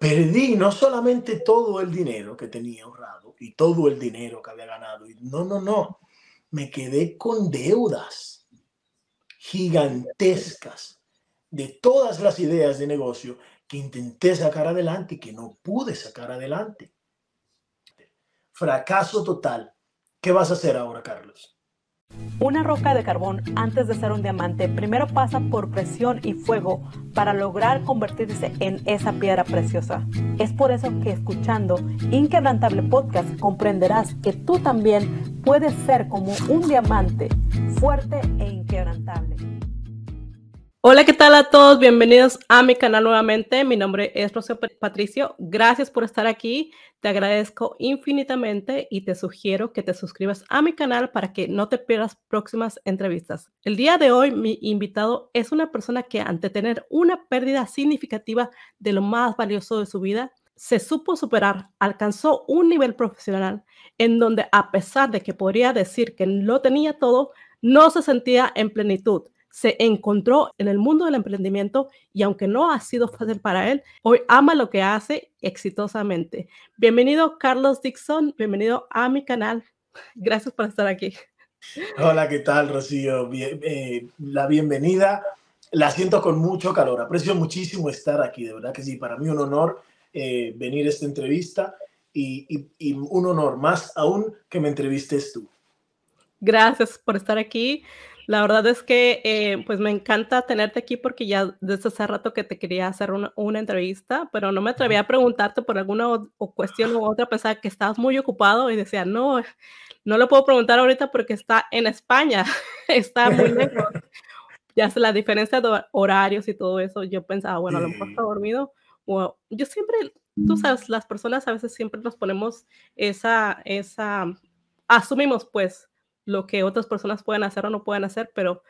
perdí no solamente todo el dinero que tenía ahorrado y todo el dinero que había ganado. No, no, no. Me quedé con deudas gigantescas de todas las ideas de negocio que intenté sacar adelante y que no pude sacar adelante. Fracaso total. ¿Qué vas a hacer ahora, Carlos? Una roca de carbón, antes de ser un diamante, primero pasa por presión y fuego para lograr convertirse en esa piedra preciosa. Es por eso que escuchando Inquebrantable Podcast comprenderás que tú también puedes ser como un diamante, fuerte e. Hola, ¿qué tal a todos? Bienvenidos a mi canal nuevamente. Mi nombre es Rocío Patricio. Gracias por estar aquí. Te agradezco infinitamente y te sugiero que te suscribas a mi canal para que no te pierdas próximas entrevistas. El día de hoy mi invitado es una persona que ante tener una pérdida significativa de lo más valioso de su vida, se supo superar, alcanzó un nivel profesional en donde a pesar de que podría decir que lo tenía todo, no se sentía en plenitud se encontró en el mundo del emprendimiento y aunque no ha sido fácil para él, hoy ama lo que hace exitosamente. Bienvenido Carlos Dixon, bienvenido a mi canal. Gracias por estar aquí. Hola, ¿qué tal, Rocío? Eh, la bienvenida la siento con mucho calor. Aprecio muchísimo estar aquí, de verdad que sí, para mí un honor eh, venir a esta entrevista y, y un honor más aún que me entrevistes tú. Gracias por estar aquí. La verdad es que eh, pues me encanta tenerte aquí porque ya desde hace rato que te quería hacer una, una entrevista, pero no me atreví a preguntarte por alguna cuestión u otra, pensaba que estabas muy ocupado y decía, no, no lo puedo preguntar ahorita porque está en España, está muy lejos. ya sé la diferencia de horarios y todo eso, yo pensaba, bueno, a lo mejor está dormido. O, yo siempre, tú sabes, las personas a veces siempre nos ponemos esa, esa, asumimos pues lo que otras personas pueden hacer o no pueden hacer, pero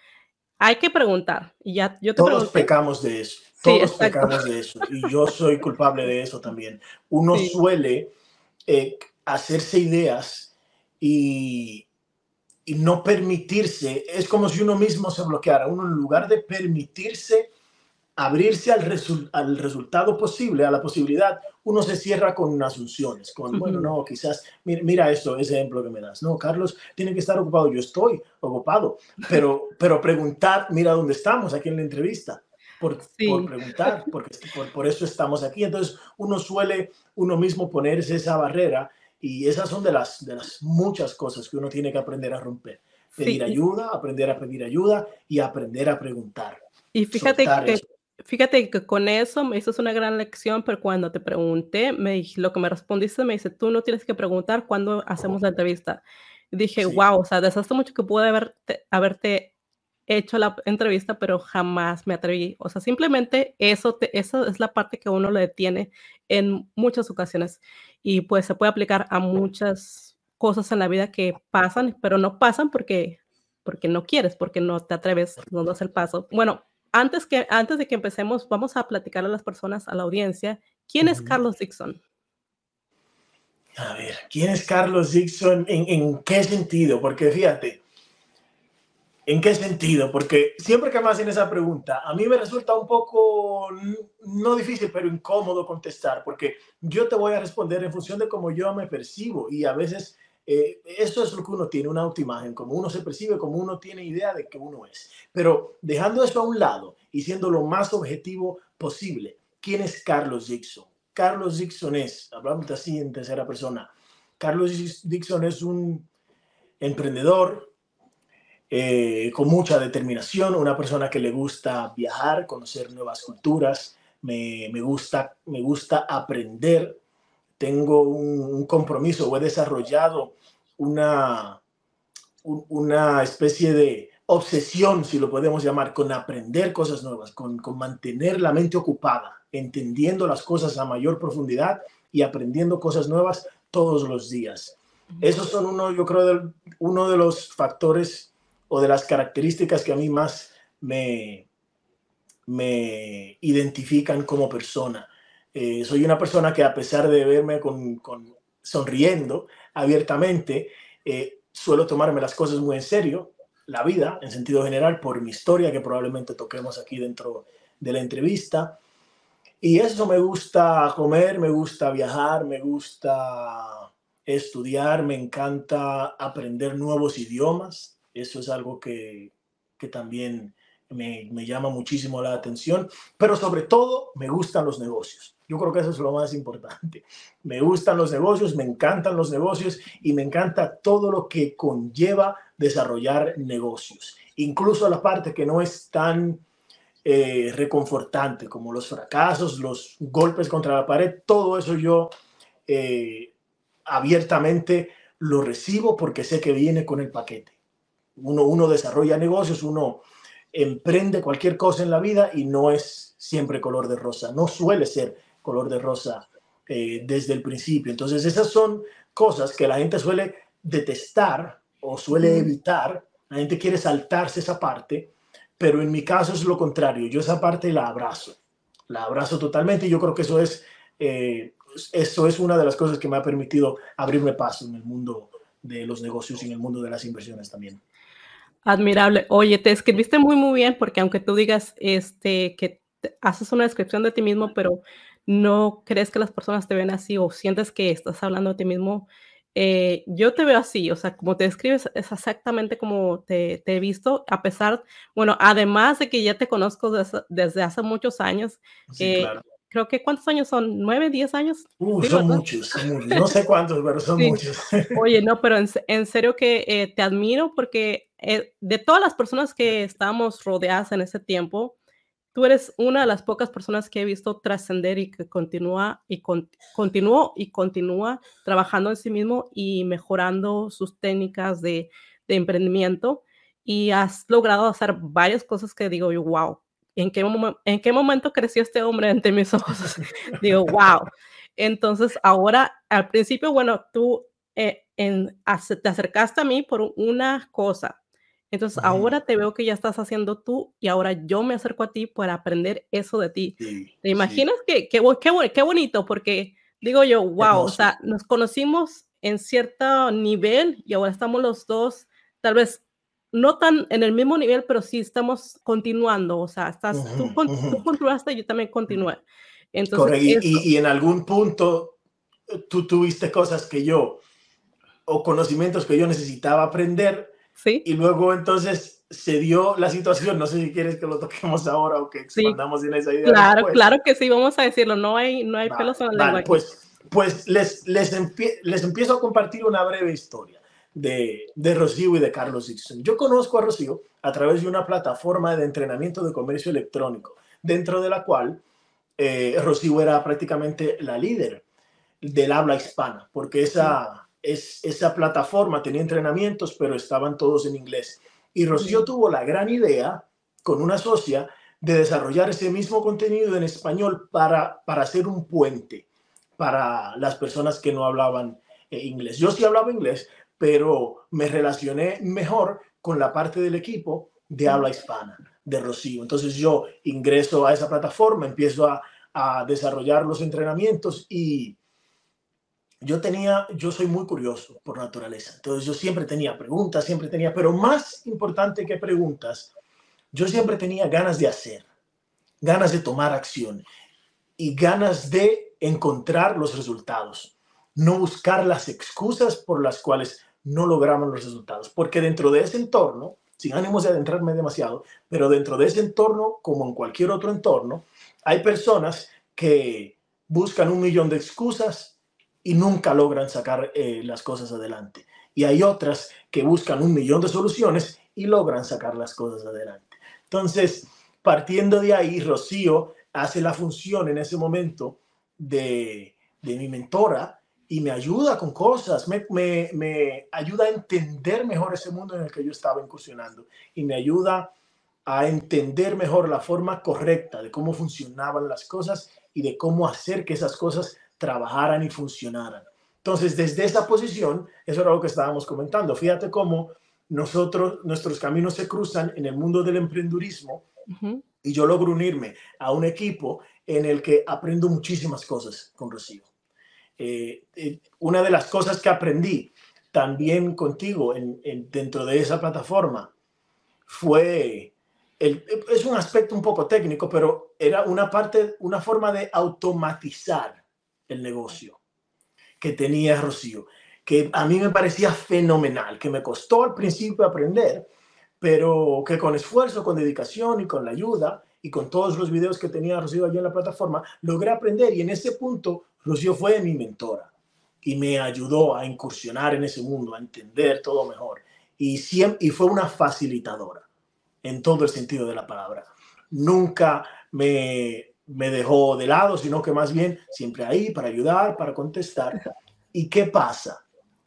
hay que preguntar. Y ya, yo te Todos pecamos de eso. Todos pecamos de eso. Y yo soy culpable de eso también. Uno suele eh, hacerse ideas y, y no permitirse. Es como si uno mismo se bloqueara. Uno en lugar de permitirse abrirse al, al resultado posible, a la posibilidad, uno se cierra con asunciones, con, bueno, no, quizás, mira, mira eso, ese ejemplo que me das. No, Carlos tiene que estar ocupado, yo estoy ocupado, pero, pero preguntar, mira dónde estamos aquí en la entrevista. Por, por preguntar, porque por, por, eso estamos aquí. Entonces, uno suele uno mismo ponerse esa barrera y esas son de las, de las muchas cosas que uno tiene que aprender a romper. Pedir ayuda, aprender a pedir ayuda y aprender a preguntar. Y fíjate que Fíjate que con eso me hizo una gran lección, pero cuando te pregunté, me, lo que me respondiste me dice, tú no tienes que preguntar cuándo hacemos la entrevista. Y dije, wow, o sea, desaste mucho que pude haberte, haberte hecho la entrevista, pero jamás me atreví. O sea, simplemente eso, te, eso es la parte que uno le detiene en muchas ocasiones. Y pues se puede aplicar a muchas cosas en la vida que pasan, pero no pasan porque, porque no quieres, porque no te atreves, no das el paso. Bueno, antes, que, antes de que empecemos, vamos a platicar a las personas, a la audiencia, ¿quién es Carlos Dixon? A ver, ¿quién es Carlos Dixon? ¿En, ¿En, qué sentido? Porque fíjate, ¿en qué sentido? Porque siempre que me hacen esa pregunta, a mí me resulta un poco, no difícil, pero incómodo contestar, porque yo te voy a responder en función de cómo yo me percibo y a veces eh, eso es lo que uno tiene, una autoimagen, como uno se percibe, como uno tiene idea de que uno es. Pero dejando eso a un lado y siendo lo más objetivo posible, ¿quién es Carlos Dixon? Carlos Dixon es, hablamos así en tercera persona, Carlos Dixon es un emprendedor eh, con mucha determinación, una persona que le gusta viajar, conocer nuevas culturas, me, me, gusta, me gusta aprender, tengo un, un compromiso o he desarrollado una, una especie de obsesión, si lo podemos llamar, con aprender cosas nuevas, con, con, mantener la mente ocupada, entendiendo las cosas a mayor profundidad y aprendiendo cosas nuevas todos los días. Esos son uno, yo creo, de, uno de los factores o de las características que a mí más me, me identifican como persona. Eh, soy una persona que a pesar de verme con, sonriendo abiertamente, eh, suelo tomarme las cosas muy en serio, la vida en sentido general, por mi historia que probablemente toquemos aquí dentro de la entrevista. Y eso me gusta comer, me gusta viajar, me gusta estudiar, me encanta aprender nuevos idiomas. Eso es algo que, que también me, me, llama muchísimo la atención, pero sobre todo me gustan los negocios. Yo creo que eso es lo más importante. Me gustan los negocios, me encantan los negocios y me encanta todo lo que conlleva desarrollar negocios. Incluso la parte que no es tan eh, reconfortante, como los fracasos, los golpes contra la pared, todo eso yo eh, abiertamente lo recibo porque sé que viene con el paquete. Uno, uno desarrolla negocios, uno emprende cualquier cosa en la vida y no es siempre color de rosa, no suele ser color de rosa eh, desde el principio. Entonces esas son cosas que la gente suele detestar o suele evitar, la gente quiere saltarse esa parte pero en mi caso es lo contrario, yo esa parte la abrazo, la abrazo totalmente y yo creo que eso es, eh, eso es una de las cosas que me ha permitido abrirme paso en el mundo de los negocios y en el mundo de las inversiones también. Admirable. Oye, te escribiste muy, muy bien porque aunque tú digas este, que haces una descripción de ti mismo, pero no crees que las personas te ven así o sientes que estás hablando de ti mismo, eh, yo te veo así, o sea, como te describes, es exactamente como te, he visto, a pesar, bueno, además de que ya te conozco desde, hace muchos años, eh, creo que ¿cuántos años son? ¿Nueve, diez años? Uh, son, muchos, no sé cuántos, pero son muchos. Oye, no, pero en, serio que eh, te admiro porque de todas las personas que estábamos rodeadas en ese tiempo, tú eres una de las pocas personas que he visto trascender y que continúa y continuó y continúa trabajando en sí mismo y mejorando sus técnicas de, emprendimiento y has logrado hacer varias cosas que digo yo, wow, ¿en qué, ¿en qué momento creció este hombre ante mis ojos? digo, wow. Entonces, ahora, al principio, bueno, tú eh, en, te acercaste a mí por una cosa, entonces ahora te veo que ya estás haciendo tú y ahora yo me acerco a ti para aprender eso de ti. ¿Te imaginas qué, qué, qué, bonito? Porque digo yo, wow, o sea, nos conocimos en cierto nivel y ahora estamos los dos, tal vez no tan en el mismo nivel, pero sí estamos continuando. O sea, estás, tú, continuaste y yo también continué. Entonces, y, y, en algún punto eh, tú tuviste cosas que yo, o conocimientos que yo necesitaba aprender y luego entonces se dio la situación, no sé si quieres que lo toquemos ahora o que expandamos en esa idea. Claro, claro que sí, vamos a decirlo, no hay, no hay pelos en la lengua. Pues, pues les, les, les, empiezo a compartir una breve historia de, de Rocío y de Carlos Dixon. Yo conozco a Rocío a través de una plataforma de entrenamiento de comercio electrónico, dentro de la cual eh, Rocío era prácticamente la líder del habla hispana, porque esa es, esa plataforma tenía entrenamientos, pero estaban todos en inglés. Y Rocío tuvo la gran idea, con una socia, de desarrollar ese mismo contenido en español para, para hacer un puente para las personas que no hablaban eh, inglés. Yo sí hablaba inglés, pero me relacioné mejor con la parte del equipo de habla hispana de Rocío. Entonces yo ingreso a esa plataforma, empiezo a, a desarrollar los entrenamientos y, yo tenía, yo soy muy curioso por naturaleza, entonces yo siempre tenía preguntas, siempre tenía, pero más importante que preguntas, yo siempre tenía ganas de hacer, ganas de tomar acción y ganas de encontrar los resultados, no buscar las excusas por las cuales no logramos los resultados, porque dentro de ese entorno, sin ánimos de adentrarme demasiado, pero dentro de ese entorno, como en cualquier otro entorno, hay personas que buscan un millón de excusas y nunca logran sacar eh, las cosas adelante. Y hay otras que buscan un millón de soluciones y logran sacar las cosas adelante. Entonces, partiendo de ahí, Rocío hace la función en ese momento de, de mi mentora y me ayuda con cosas, me, me, me, ayuda a entender mejor ese mundo en el que yo estaba incursionando y me ayuda a entender mejor la forma correcta de cómo funcionaban las cosas y de cómo hacer que esas cosas trabajaran y funcionaran. Entonces, desde esa posición, eso era lo que estábamos comentando. Fíjate cómo nosotros, nuestros caminos se cruzan en el mundo del emprendurismo y yo logro unirme a un equipo en el que aprendo muchísimas cosas con Rocío. Eh, eh, una de las cosas que aprendí también contigo en, dentro de esa plataforma fue es un aspecto un poco técnico, pero era una parte, una forma de automatizar el negocio que tenía Rocío, que a mí me parecía fenomenal, que me costó al principio aprender, pero que con esfuerzo, con dedicación y con la ayuda y con todos los videos que tenía Rocío allí en la plataforma, logré aprender y en ese punto Rocío fue mi mentora y me ayudó a incursionar en ese mundo, a entender todo mejor y, siempre, y fue una facilitadora en todo el sentido de la palabra. Nunca me, me dejó de lado, sino que más bien siempre ahí para ayudar, para contestar. ¿Y qué pasa?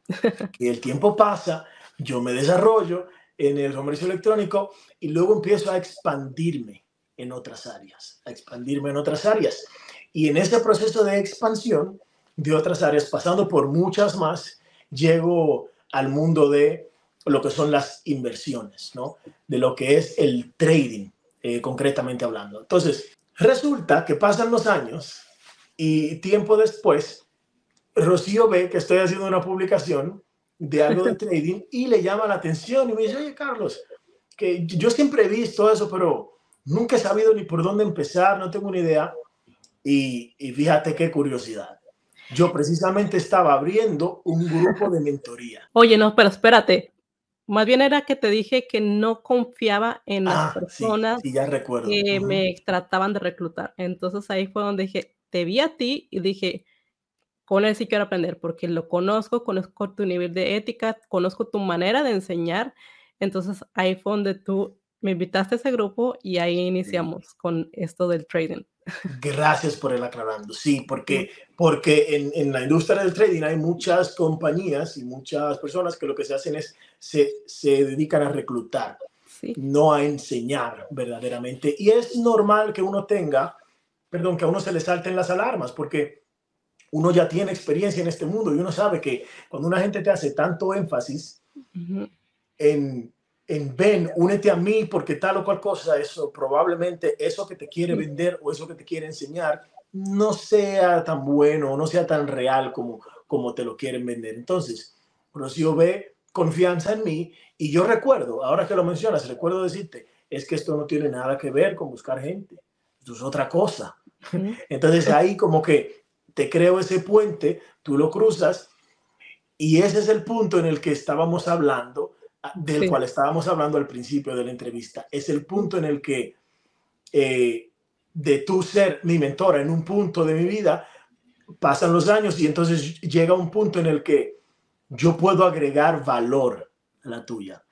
Que el tiempo pasa, yo me desarrollo en el comercio electrónico y luego empiezo a expandirme en otras áreas, a expandirme en otras áreas. Y en ese proceso de expansión de otras áreas, pasando por muchas más, llego al mundo de lo que son las inversiones, ¿no? De lo que es el trading, eh, concretamente hablando. Entonces, resulta que pasan los años y tiempo después, Rocío ve que estoy haciendo una publicación de algo de trading y le llama la atención y me dice, oye, Carlos, que yo siempre he visto eso, pero nunca he sabido ni por dónde empezar, no tengo ni idea. Y, y fíjate qué curiosidad. Yo precisamente estaba abriendo un grupo de mentoría. Oye, no, pero espérate, más bien era que te dije que no confiaba en las ah, personas que me trataban de reclutar. Entonces ahí fue donde dije, te vi a ti y dije, con él sí quiero aprender porque lo conozco, conozco tu nivel de ética, conozco tu manera de enseñar. Entonces ahí fue donde tú me invitaste a ese grupo y ahí iniciamos con esto del trading. Gracias por el aclarando. Sí, porque, porque en, en, la industria del trading hay muchas compañías y muchas personas que lo que se hacen es se, se dedican a reclutar, no a enseñar verdaderamente. Y es normal que uno tenga, perdón, que a uno se le salten las alarmas, porque uno ya tiene experiencia en este mundo y uno sabe que cuando una gente te hace tanto énfasis en en ven, únete a mí porque tal o cual cosa, eso probablemente eso que te quiere vender o eso que te quiere enseñar no sea tan bueno o no sea tan real como, como te lo quieren vender. Entonces, Rocío ve confianza en mí y yo recuerdo, ahora que lo mencionas, recuerdo decirte, es que esto no tiene nada que ver con buscar gente, esto es otra cosa. Entonces ahí como que te creo ese puente, tú lo cruzas y ese es el punto en el que estábamos hablando del cual estábamos hablando al principio de la entrevista. Es el punto en el que eh, de tú ser mi mentora en un punto de mi vida, pasan los años y entonces llega un punto en el que yo puedo agregar valor a la tuya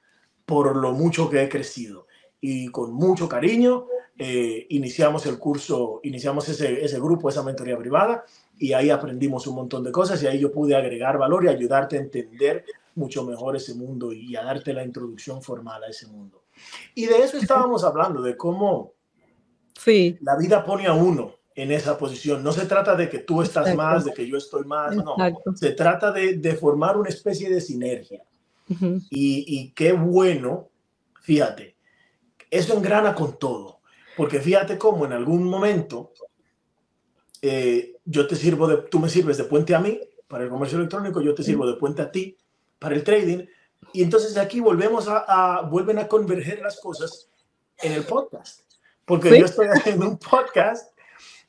por lo mucho que he crecido. Y con mucho cariño eh, iniciamos el curso, iniciamos ese, ese grupo, esa mentoría privada, y ahí aprendimos un montón de cosas y ahí yo pude agregar valor y ayudarte a entender mucho mejor ese mundo y a darte la introducción formal a ese mundo. Y de eso estábamos hablando, de cómo sí. la vida pone a uno en esa posición. No se trata de que tú estás más, de que yo estoy más, no. Se trata de, de, formar una especie de sinergia. y, y qué bueno, fíjate, eso engrana con todo. Porque fíjate cómo en algún momento eh, yo te sirvo de, tú me sirves de puente a mí para el comercio electrónico, yo te sirvo de puente a ti para el trading. Y entonces aquí volvemos a, vuelven a converger las cosas en el podcast. Porque yo estoy haciendo un podcast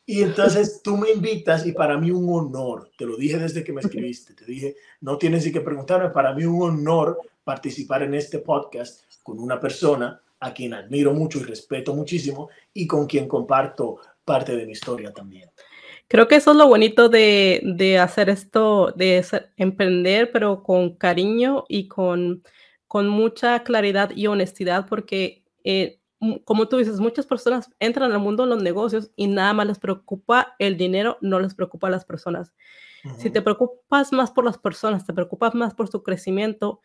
y entonces tú me invitas y para mí un honor, te lo dije desde que me escribiste, te dije, no tienes ni que preguntarme, para mí un honor participar en este podcast con una persona a quien admiro mucho y respeto muchísimo y con quien comparto parte de mi historia también. Creo que eso es lo bonito de, de hacer esto, de emprender, pero con cariño y con, con mucha claridad y honestidad, porque eh, como tú dices, muchas personas entran al mundo de los negocios y nada más les preocupa el dinero, no les preocupa a las personas. Si te preocupas más por las personas, te preocupas más por su crecimiento,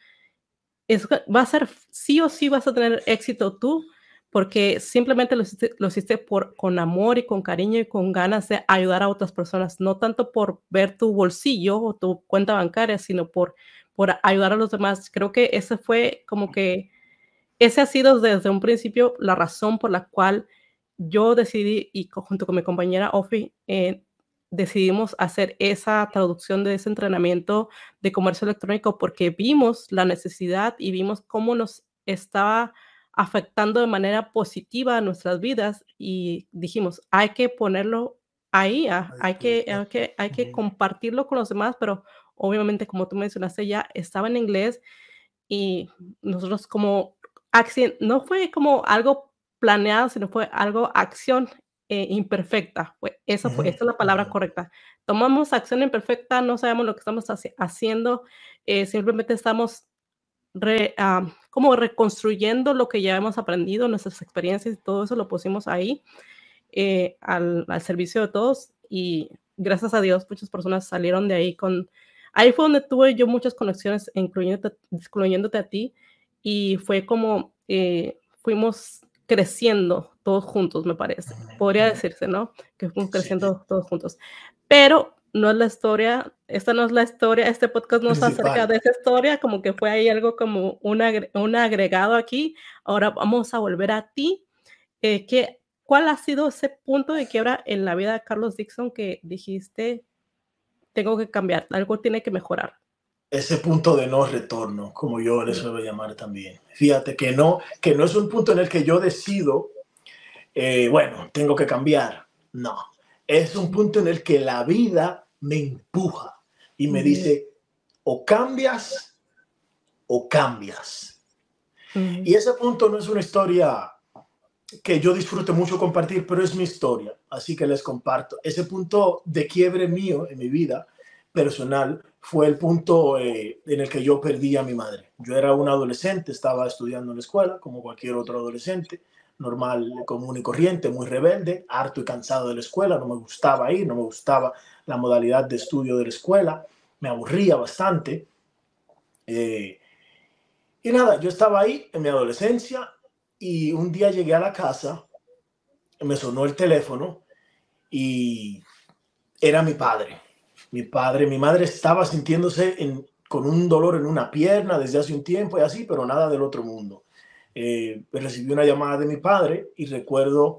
es, va a ser sí o sí vas a tener éxito tú, porque simplemente lo hiciste, por, con amor y con cariño y con ganas de ayudar a otras personas, no tanto por ver tu bolsillo o tu cuenta bancaria, sino por, por ayudar a los demás. Creo que ese fue como que, ese ha sido desde un principio la razón por la cual yo decidí, y junto con mi compañera Ofi, eh, decidimos hacer esa traducción de ese entrenamiento de comercio electrónico porque vimos la necesidad y vimos cómo nos estaba afectando de manera positiva a nuestras vidas y dijimos, hay que ponerlo ahí, ah, hay que, hay que, hay que compartirlo con los demás, pero obviamente como tú mencionaste ya estaba en inglés y nosotros como acción, no fue como algo planeado, sino fue algo acción eh, imperfecta. Eso fue, esa es la palabra correcta. Tomamos acción imperfecta, no sabemos lo que estamos haciendo, eh, simplemente estamos ah, como reconstruyendo lo que ya hemos aprendido, nuestras experiencias y todo eso lo pusimos ahí eh, al, al, servicio de todos y gracias a Dios muchas personas salieron de ahí con... Ahí fue donde tuve yo muchas conexiones, incluyéndote, incluyéndote a ti, y fue como fuimos creciendo todos juntos, me parece. Podría decirse, ¿no? Que fuimos creciendo todos juntos. Pero no es la historia, esta no es la historia, este podcast no está acerca de esa historia, como que fue ahí algo como un, un agregado aquí. Ahora vamos a volver a ti. Eh, ¿qué, ¿Cuál ha sido ese punto de quiebra en la vida de Carlos Dixon que dijiste, tengo que cambiar, algo tiene que mejorar? ese punto de no retorno, como yo le suelo llamar también. Fíjate que no, que no es un punto en el que yo decido, eh, bueno, tengo que cambiar. No, es un punto en el que la vida me empuja y me dice, o cambias o cambias. Y ese punto no es una historia que yo disfrute mucho compartir, pero es mi historia, así que les comparto. Ese punto de quiebre mío en mi vida personal fue el punto eh, en el que yo perdí a mi madre. Yo era un adolescente, estaba estudiando en la escuela, como cualquier otro adolescente, normal, común y corriente, muy rebelde, harto y cansado de la escuela, no me gustaba ir, no me gustaba la modalidad de estudio de la escuela, me aburría bastante. Eh, y nada, yo estaba ahí en mi adolescencia y un día llegué a la casa, me sonó el teléfono y era mi padre mi padre, mi madre estaba sintiéndose con un dolor en una pierna desde hace un tiempo y así, pero nada del otro mundo. Eh, recibí una llamada de mi padre y recuerdo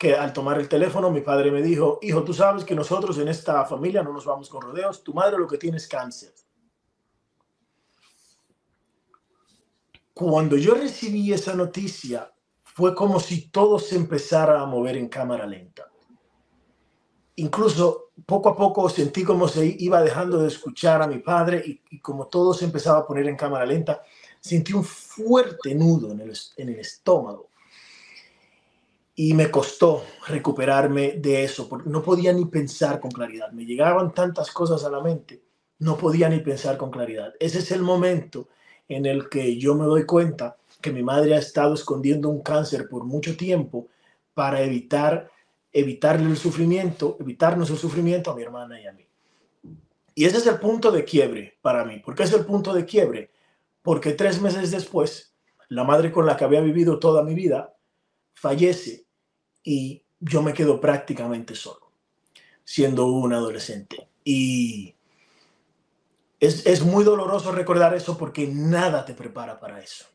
que al tomar el teléfono mi padre me dijo, hijo, tú sabes que nosotros en esta familia no nos vamos con rodeos, tu madre lo que tiene es cáncer. Cuando yo recibí esa noticia, fue como si todo se empezara a mover en cámara lenta. Incluso poco a poco sentí como se iba dejando de escuchar a mi padre y, como todo se empezaba a poner en cámara lenta, sentí un fuerte nudo en el, en el estómago. Y me costó recuperarme de eso, porque no podía ni pensar con claridad. Me llegaban tantas cosas a la mente, no podía ni pensar con claridad. Ese es el momento en el que yo me doy cuenta que mi madre ha estado escondiendo un cáncer por mucho tiempo para evitar evitarle el sufrimiento, evitarnos el sufrimiento a mi hermana y a mí. Y ese es el punto de quiebre para mí. ¿Por qué es el punto de quiebre? Porque tres meses después, la madre con la que había vivido toda mi vida fallece y yo me quedo prácticamente solo, siendo un adolescente. Y es, es muy doloroso recordar eso porque nada te prepara para eso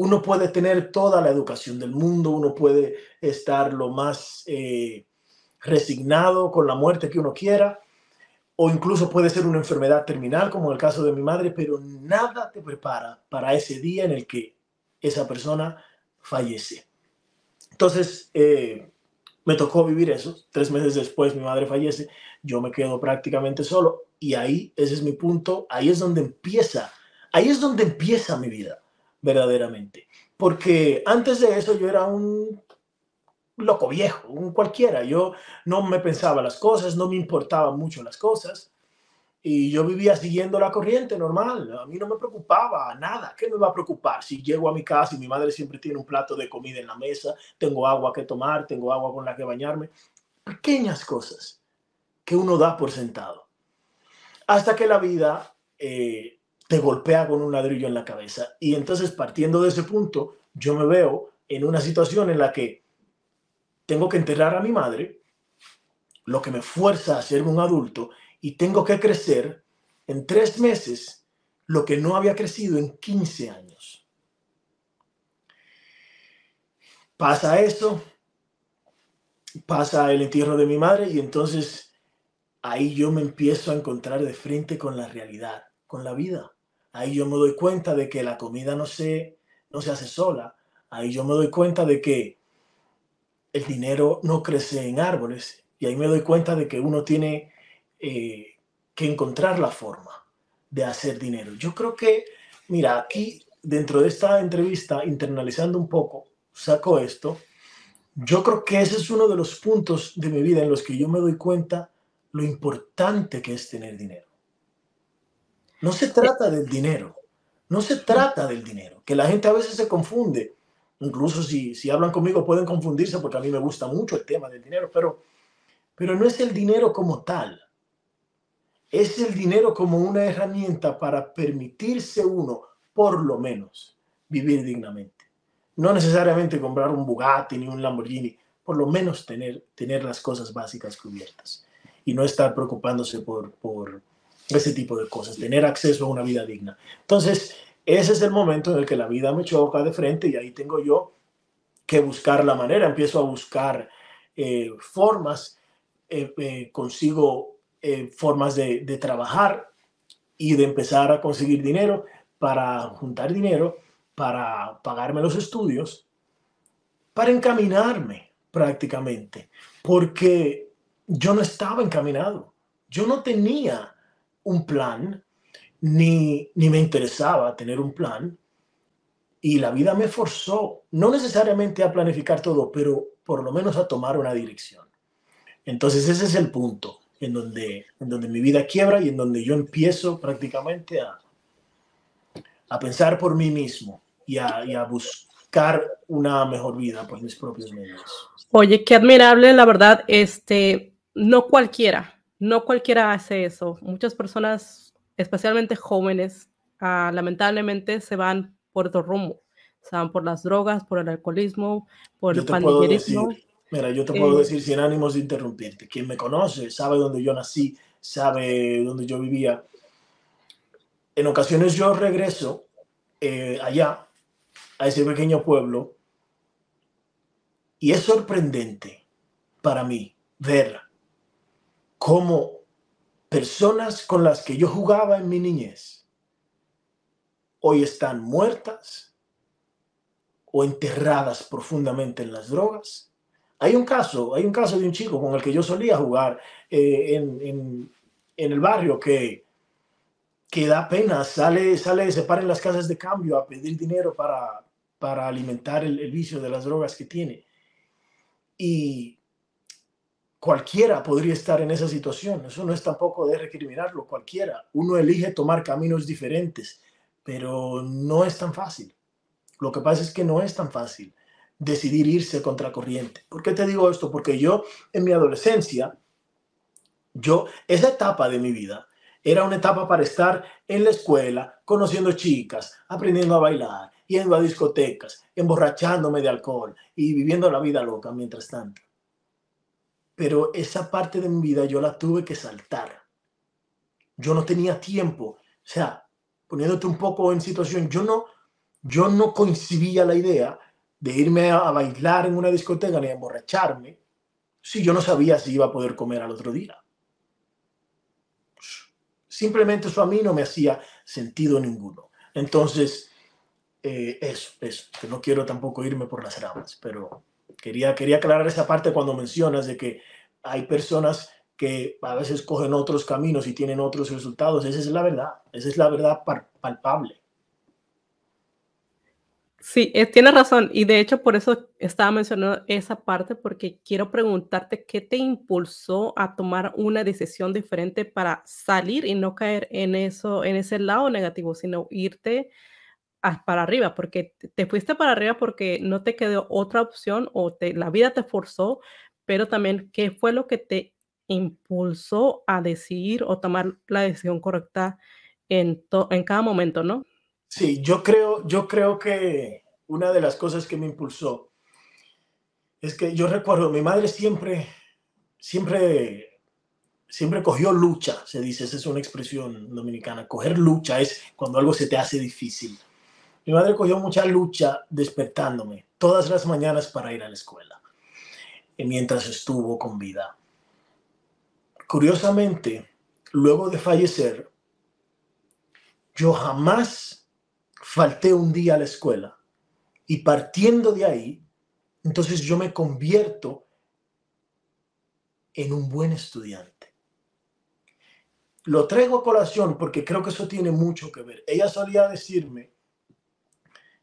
uno puede tener toda la educación del mundo, uno puede estar lo más eh, resignado con la muerte que uno quiera, o incluso puede ser una enfermedad terminal, como el caso de mi madre, pero nada te prepara para ese día en el que esa persona fallece. Entonces, eh, me tocó vivir eso. Tres meses después mi madre fallece, yo me quedo prácticamente solo y ahí, ese es mi punto, ahí es donde empieza, ahí es donde empieza mi vida verdaderamente. Porque antes de eso yo era un loco viejo, un cualquiera. Yo no me pensaba las cosas, no me importaban mucho las cosas. Y yo vivía siguiendo la corriente normal. A mí no me preocupaba nada. ¿Qué me va a preocupar? Si llego a mi casa y mi madre siempre tiene un plato de comida en la mesa, tengo agua que tomar, tengo agua con la que bañarme. Pequeñas cosas que uno da por sentado. Hasta que la vida eh, te golpea con un ladrillo en la cabeza. Y entonces, partiendo de ese punto, yo me veo en una situación en la que tengo que enterrar a mi madre, lo que me fuerza a ser un adulto, y tengo que crecer en tres meses lo que no había crecido en 15 años. Pasa eso, pasa el entierro de mi madre y entonces ahí yo me empiezo a encontrar de frente con la realidad, con la vida ahí yo me doy cuenta de que la comida no se, no se hace sola, ahí yo me doy cuenta de que el dinero no crece en árboles y ahí me doy cuenta de que uno tiene eh, que encontrar la forma de hacer dinero. Yo creo que, mira, aquí dentro de esta entrevista, internalizando un poco, saco esto, yo creo que ese es uno de los puntos de mi vida en los que yo me doy cuenta lo importante que es tener dinero. No se trata del dinero, no se trata del dinero, que la gente a veces se confunde. Incluso si, si hablan conmigo pueden confundirse porque a mí me gusta mucho el tema del dinero, pero, pero no es el dinero como tal. Es el dinero como una herramienta para permitirse uno, por lo menos, vivir dignamente. No necesariamente comprar un Bugatti ni un Lamborghini, por lo menos tener, tener las cosas básicas cubiertas y no estar preocupándose por, por ese tipo de cosas, tener acceso a una vida digna. Entonces, ese es el momento en el que la vida me choca de frente y ahí tengo yo que buscar la manera, empiezo a buscar eh, formas, eh, eh, consigo formas de, de trabajar y de empezar a conseguir dinero para juntar dinero, para pagarme los estudios, para encaminarme prácticamente, porque yo no estaba encaminado, yo no tenía un plan, ni, ni me interesaba tener un plan, y la vida me forzó, no necesariamente a planificar todo, pero por lo menos a tomar una dirección. Entonces ese es el punto en donde, en donde mi vida quiebra y en donde yo empiezo prácticamente a, a pensar por mí mismo y a, y a buscar una mejor vida por mis propios medios. Oye, qué admirable, la verdad, este, no cualquiera no cualquiera hace eso. Muchas personas, especialmente jóvenes, ah, lamentablemente se van por otro rumbo. Se van por las drogas, por el alcoholismo, por el pandillerismo. Mira, yo te puedo eh, decir sin ánimos de interrumpirte. Quien me conoce sabe dónde yo nací, sabe dónde yo vivía. En ocasiones yo regreso eh, allá, a ese pequeño pueblo, y es sorprendente para mí ver como personas con las que yo jugaba en mi niñez hoy están muertas o enterradas profundamente en las drogas. Hay un caso, hay un caso de un chico con el que yo solía jugar eh, en, el barrio que, que da pena, sale, sale, se para en las casas de cambio a pedir dinero para, para alimentar el, el vicio de las drogas que tiene. Y Cualquiera podría estar en esa situación, eso no es tampoco de recriminarlo, cualquiera. Uno elige tomar caminos diferentes, pero no es tan fácil. Lo que pasa es que no es tan fácil decidir irse contra corriente. ¿Por qué te digo esto? Porque yo en mi adolescencia, yo, esa etapa de mi vida era una etapa para estar en la escuela, conociendo chicas, aprendiendo a bailar, yendo a discotecas, emborrachándome de alcohol y viviendo la vida loca mientras tanto pero esa parte de mi vida yo la tuve que saltar. Yo no tenía tiempo. O sea, poniéndote un poco en situación, yo no, yo no concibía la idea de irme a, bailar en una discoteca ni a emborracharme si yo no sabía si iba a poder comer al otro día. Simplemente eso a mí no me hacía sentido ninguno. Entonces, eh, eso, eso, que no quiero tampoco irme por las ramas, pero Quería, quería aclarar esa parte cuando mencionas de que hay personas que a veces cogen otros caminos y tienen otros resultados. Esa es la verdad, esa es la verdad palpable. Sí, eh, tienes razón. Y de hecho, por eso estaba mencionando esa parte, porque quiero preguntarte qué te impulsó a tomar una decisión diferente para salir y no caer en eso, en ese lado negativo, sino irte para arriba, porque te fuiste para arriba porque no te quedó otra opción o te, la vida te forzó, pero también qué fue lo que te impulsó a decidir o tomar la decisión correcta en, en cada momento, ¿no? Sí, yo creo, yo creo que una de las cosas que me impulsó es que yo recuerdo, mi madre siempre, siempre, siempre cogió lucha, se dice, esa es una expresión dominicana, coger lucha es cuando algo se te hace difícil. Mi madre cogió mucha lucha despertándome todas las mañanas para ir a la escuela, mientras estuvo con vida. Curiosamente, luego de fallecer, yo jamás falté un día a la escuela Y partiendo de ahí, entonces yo me convierto en un buen estudiante. Lo traigo a colación porque creo que eso tiene mucho que ver. Ella solía decirme,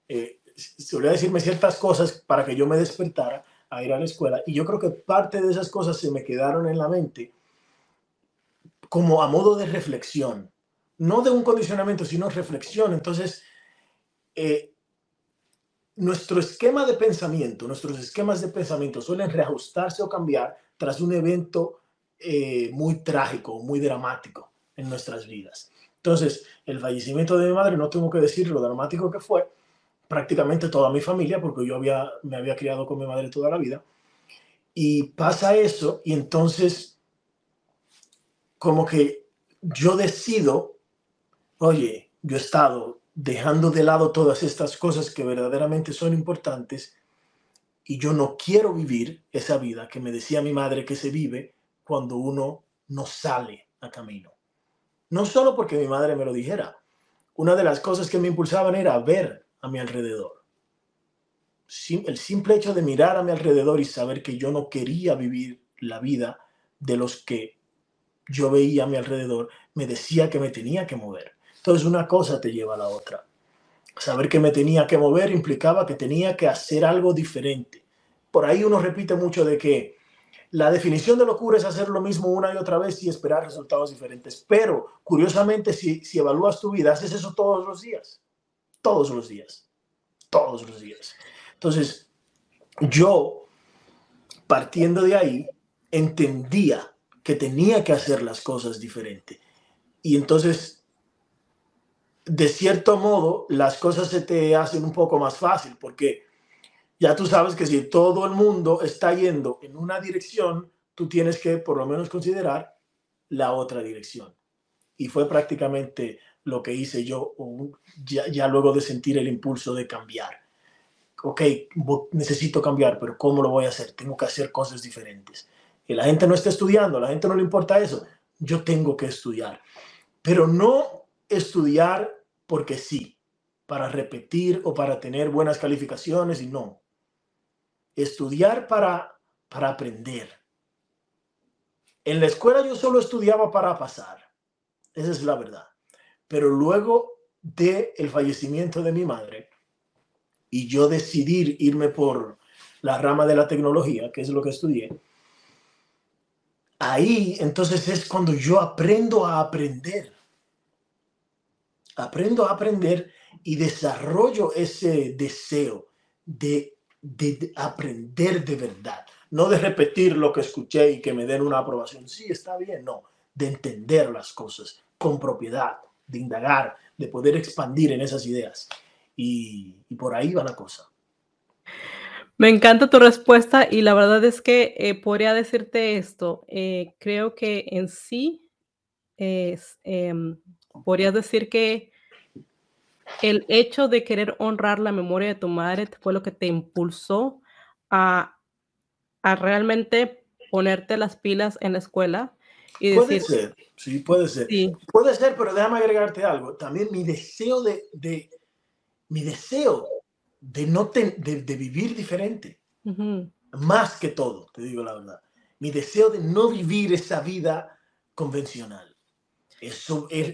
eh, solía decirme ciertas cosas para que yo me despertara a ir a la escuela y yo creo que parte de esas cosas se me quedaron en la mente como a modo de reflexión, no de un condicionamiento, sino reflexión. Entonces, eh, nuestro esquema de pensamiento, nuestros esquemas de pensamiento suelen reajustarse o cambiar tras un evento eh, muy trágico, muy dramático en nuestras vidas. Entonces, el fallecimiento de mi madre, no tengo que decir lo dramático que fue, prácticamente toda mi familia, porque yo había, me había criado con mi madre toda la vida, y pasa eso, y entonces, como que yo decido, oye, yo he estado dejando de lado todas estas cosas que verdaderamente son importantes y yo no quiero vivir esa vida que me decía mi madre que se vive cuando uno no sale a camino. No solo porque mi madre me lo dijera. Una de las cosas que me impulsaban era ver a mi alrededor. El simple hecho de mirar a mi alrededor y saber que yo no quería vivir la vida de los que yo veía a mi alrededor, me decía que me tenía que mover. Entonces una cosa te lleva a la otra. Saber que me tenía que mover implicaba que tenía que hacer algo diferente. Por ahí uno repite mucho de que la definición de locura es hacer lo mismo una y otra vez y esperar resultados diferentes. Pero, curiosamente, si, si evalúas tu vida, haces eso todos los días. Todos los días. Todos los días. Entonces, yo, partiendo de ahí, entendía que tenía que hacer las cosas diferente. Y entonces de cierto modo, las cosas se te hacen un poco más fácil porque ya tú sabes que si todo el mundo está yendo en una dirección, tú tienes que por lo menos considerar la otra dirección. Y fue prácticamente lo que hice yo ya, ya luego de sentir el impulso de cambiar. Ok, necesito cambiar, pero ¿cómo lo voy a hacer? Tengo que hacer cosas diferentes. Y la gente no está estudiando, la gente no le importa eso. Yo tengo que estudiar. Pero no estudiar porque sí, para repetir o para tener buenas calificaciones y no. Estudiar para, para aprender. En la escuela yo solo estudiaba para pasar. Esa es la verdad. Pero luego de el fallecimiento de mi madre y yo decidir irme por la rama de la tecnología, que es lo que estudié, ahí entonces es cuando yo aprendo a aprender aprendo a aprender y desarrollo ese deseo de, aprender de verdad. No de repetir lo que escuché y que me den una aprobación. Sí, está bien, no. De entender las cosas con propiedad, de indagar, de poder expandir en esas ideas. Y, por ahí va la cosa. Me encanta tu respuesta y la verdad es que eh, podría decirte esto. Eh, creo que en sí es, em, podrías decir que el hecho de querer honrar la memoria de tu madre fue lo que te impulsó a, a realmente ponerte las pilas en la escuela y puede ser, sí, puede ser. Puede ser, pero déjame agregarte algo. También mi deseo de, de mi deseo de no de, de, vivir diferente. Más que todo, te digo la verdad. Mi deseo de no vivir esa vida convencional. Eso es,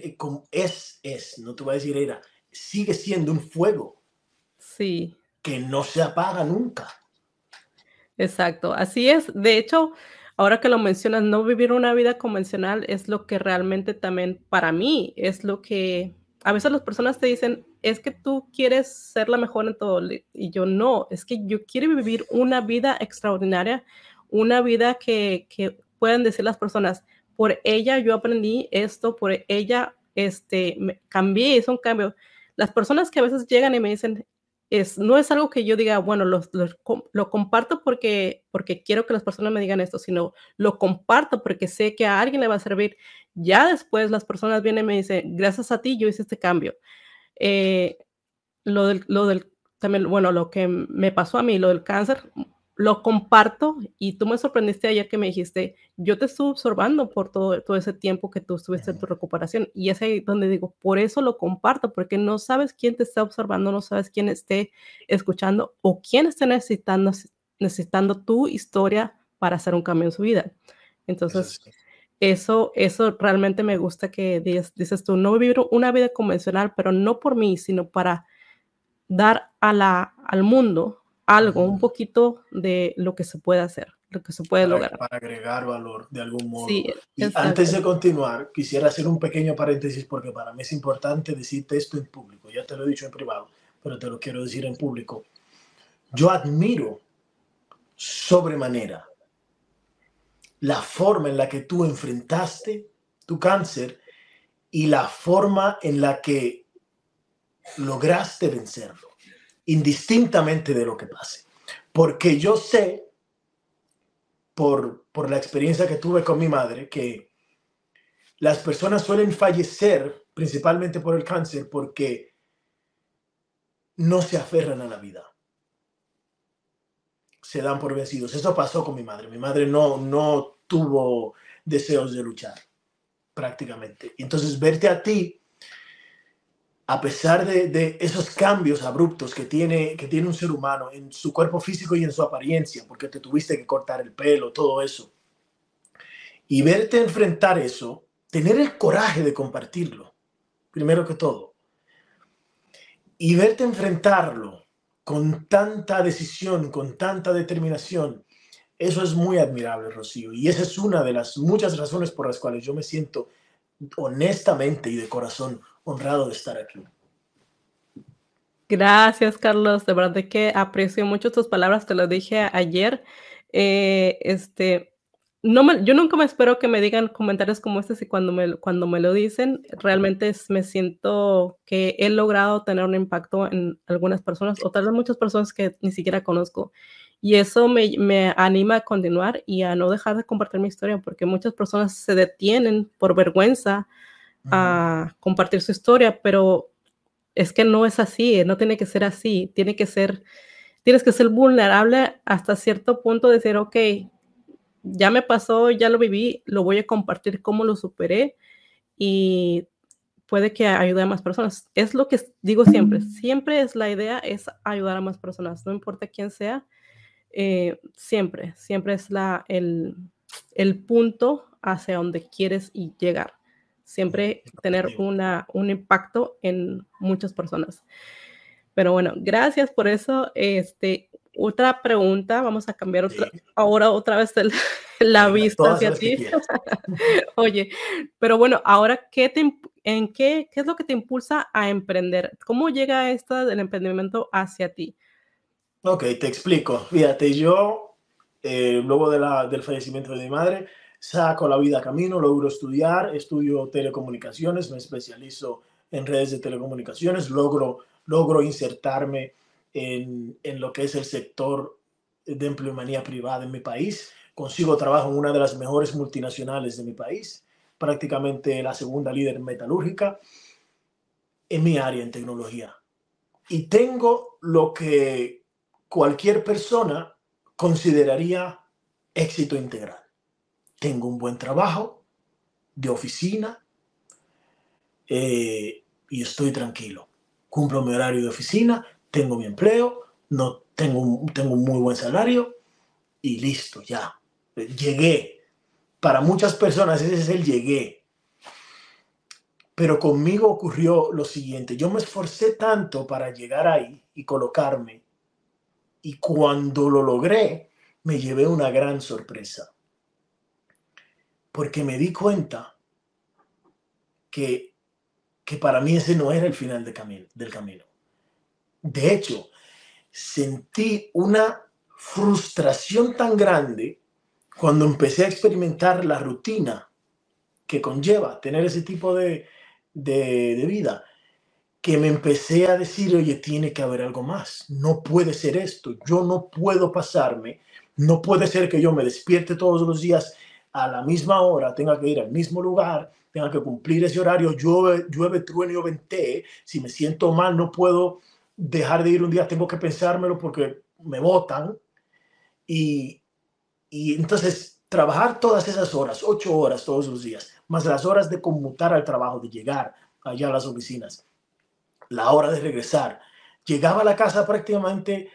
es, es, no te voy a decir era, sigue siendo un fuego. Sí. Que no se apaga nunca. Exacto, así es. De hecho, ahora que lo mencionas, no vivir una vida convencional es lo que realmente también para mí es lo que a veces las personas te dicen, es que tú quieres ser la mejor en todo. Y yo no, es que yo quiero vivir una vida extraordinaria, una vida que, que puedan decir las personas, por ella yo aprendí esto, por ella este, me cambié, hice un cambio. Las personas que a veces llegan y me dicen, es, no es algo que yo diga, bueno, lo, lo, comparto porque, porque quiero que las personas me digan esto, sino lo comparto porque sé que a alguien le va a servir. Ya después las personas vienen y me dicen, gracias a ti yo hice este cambio. Eh, lo, del, lo del, también, bueno, lo que me pasó a mí, lo del cáncer, lo comparto y tú me sorprendiste ayer que me dijiste, yo te estuve observando por todo, todo ese tiempo que tú estuviste en tu recuperación y es ahí donde digo, por eso lo comparto, porque no sabes quién te está observando, no sabes quién esté escuchando o quién está necesitando, necesitando tu historia para hacer un cambio en su vida. Entonces, eso, eso realmente me gusta que dices, dices tú, no vivir una vida convencional, pero no por mí, sino para dar a la, al mundo algo, un poquito de lo que se puede hacer, lo que se puede lograr. Para agregar valor de algún modo. y antes de continuar, quisiera hacer un pequeño paréntesis porque para mí es importante decirte esto en público. Ya te lo he dicho en privado, pero te lo quiero decir en público. Yo admiro sobremanera la forma en la que tú enfrentaste tu cáncer y la forma en la que lograste vencerlo indistintamente de lo que pase. Porque yo sé, por, por la experiencia que tuve con mi madre, que las personas suelen fallecer principalmente por el cáncer porque no se aferran a la vida. Se dan por vencidos. Eso pasó con mi madre. Mi madre no, no tuvo deseos de luchar, prácticamente. Entonces, verte a ti a pesar de, esos cambios abruptos que tiene, que tiene un ser humano en su cuerpo físico y en su apariencia, porque te tuviste que cortar el pelo, todo eso, y verte enfrentar eso, tener el coraje de compartirlo, primero que todo, y verte enfrentarlo con tanta decisión, con tanta determinación, eso es muy admirable, Rocío, y esa es una de las muchas razones por las cuales yo me siento honestamente y de corazón honrado de estar aquí. Gracias, Carlos. De verdad que aprecio mucho tus palabras. Te lo dije ayer. Eh, este, no me, yo nunca me espero que me digan comentarios como este y cuando me, cuando me lo dicen, realmente me siento que he logrado tener un impacto en algunas personas o tal vez muchas personas que ni siquiera conozco. Y eso me, me anima a continuar y a no dejar de compartir mi historia porque muchas personas se detienen por vergüenza a compartir su historia, pero es que no es así, no tiene que ser así, tiene que ser, tienes que ser vulnerable hasta cierto punto de decir, ok, ya me pasó, ya lo viví, lo voy a compartir cómo lo superé y puede que ayude a más personas. Es lo que digo siempre, siempre es la idea, es ayudar a más personas, no importa quién sea, eh, siempre, siempre es la, el, el punto hacia donde quieres llegar siempre tener una, un impacto en muchas personas. Pero bueno, gracias por eso. Este, otra pregunta, vamos a cambiar otra, ahora otra vez la vista hacia ti. Oye, pero bueno, ahora, ¿qué te, ¿en qué, qué es lo que te impulsa a emprender? ¿Cómo llega esto del emprendimiento hacia ti? Ok, te explico. Fíjate, yo, eh, luego de la, del fallecimiento de mi madre, saco la vida a camino, logro estudiar, estudio telecomunicaciones, me especializo en redes de telecomunicaciones, logro, logro insertarme en, en lo que es el sector de empleomanía privada en mi país, consigo trabajo en una de las mejores multinacionales de mi país, prácticamente la segunda líder metalúrgica en mi área en tecnología. Y tengo lo que cualquier persona consideraría éxito integral tengo un buen trabajo de oficina eh, y estoy tranquilo. Cumplo mi horario de oficina, tengo mi empleo, no tengo, un, tengo un muy buen salario y listo, ya. Llegué. Para muchas personas ese es el llegué. Pero conmigo ocurrió lo siguiente. Yo me esforcé tanto para llegar ahí y colocarme. Y cuando lo logré, me llevé una gran sorpresa porque me di cuenta que, que para mí ese no era el final de camino, del camino. De hecho, sentí una frustración tan grande cuando empecé a experimentar la rutina que conlleva tener ese tipo de, de, de, vida, que me empecé a decir, oye, tiene que haber algo más, no puede ser esto, yo no puedo pasarme, no puede ser que yo me despierte todos los días a la misma hora, tenga que ir al mismo lugar, tenga que cumplir ese horario, llueve, llueve trueno vente, si me siento mal no puedo dejar de ir un día, tengo que pensármelo porque me votan. Y, y entonces trabajar todas esas horas, ocho horas todos los días, más las horas de conmutar al trabajo, de llegar allá a las oficinas, la hora de regresar. Llegaba a la casa prácticamente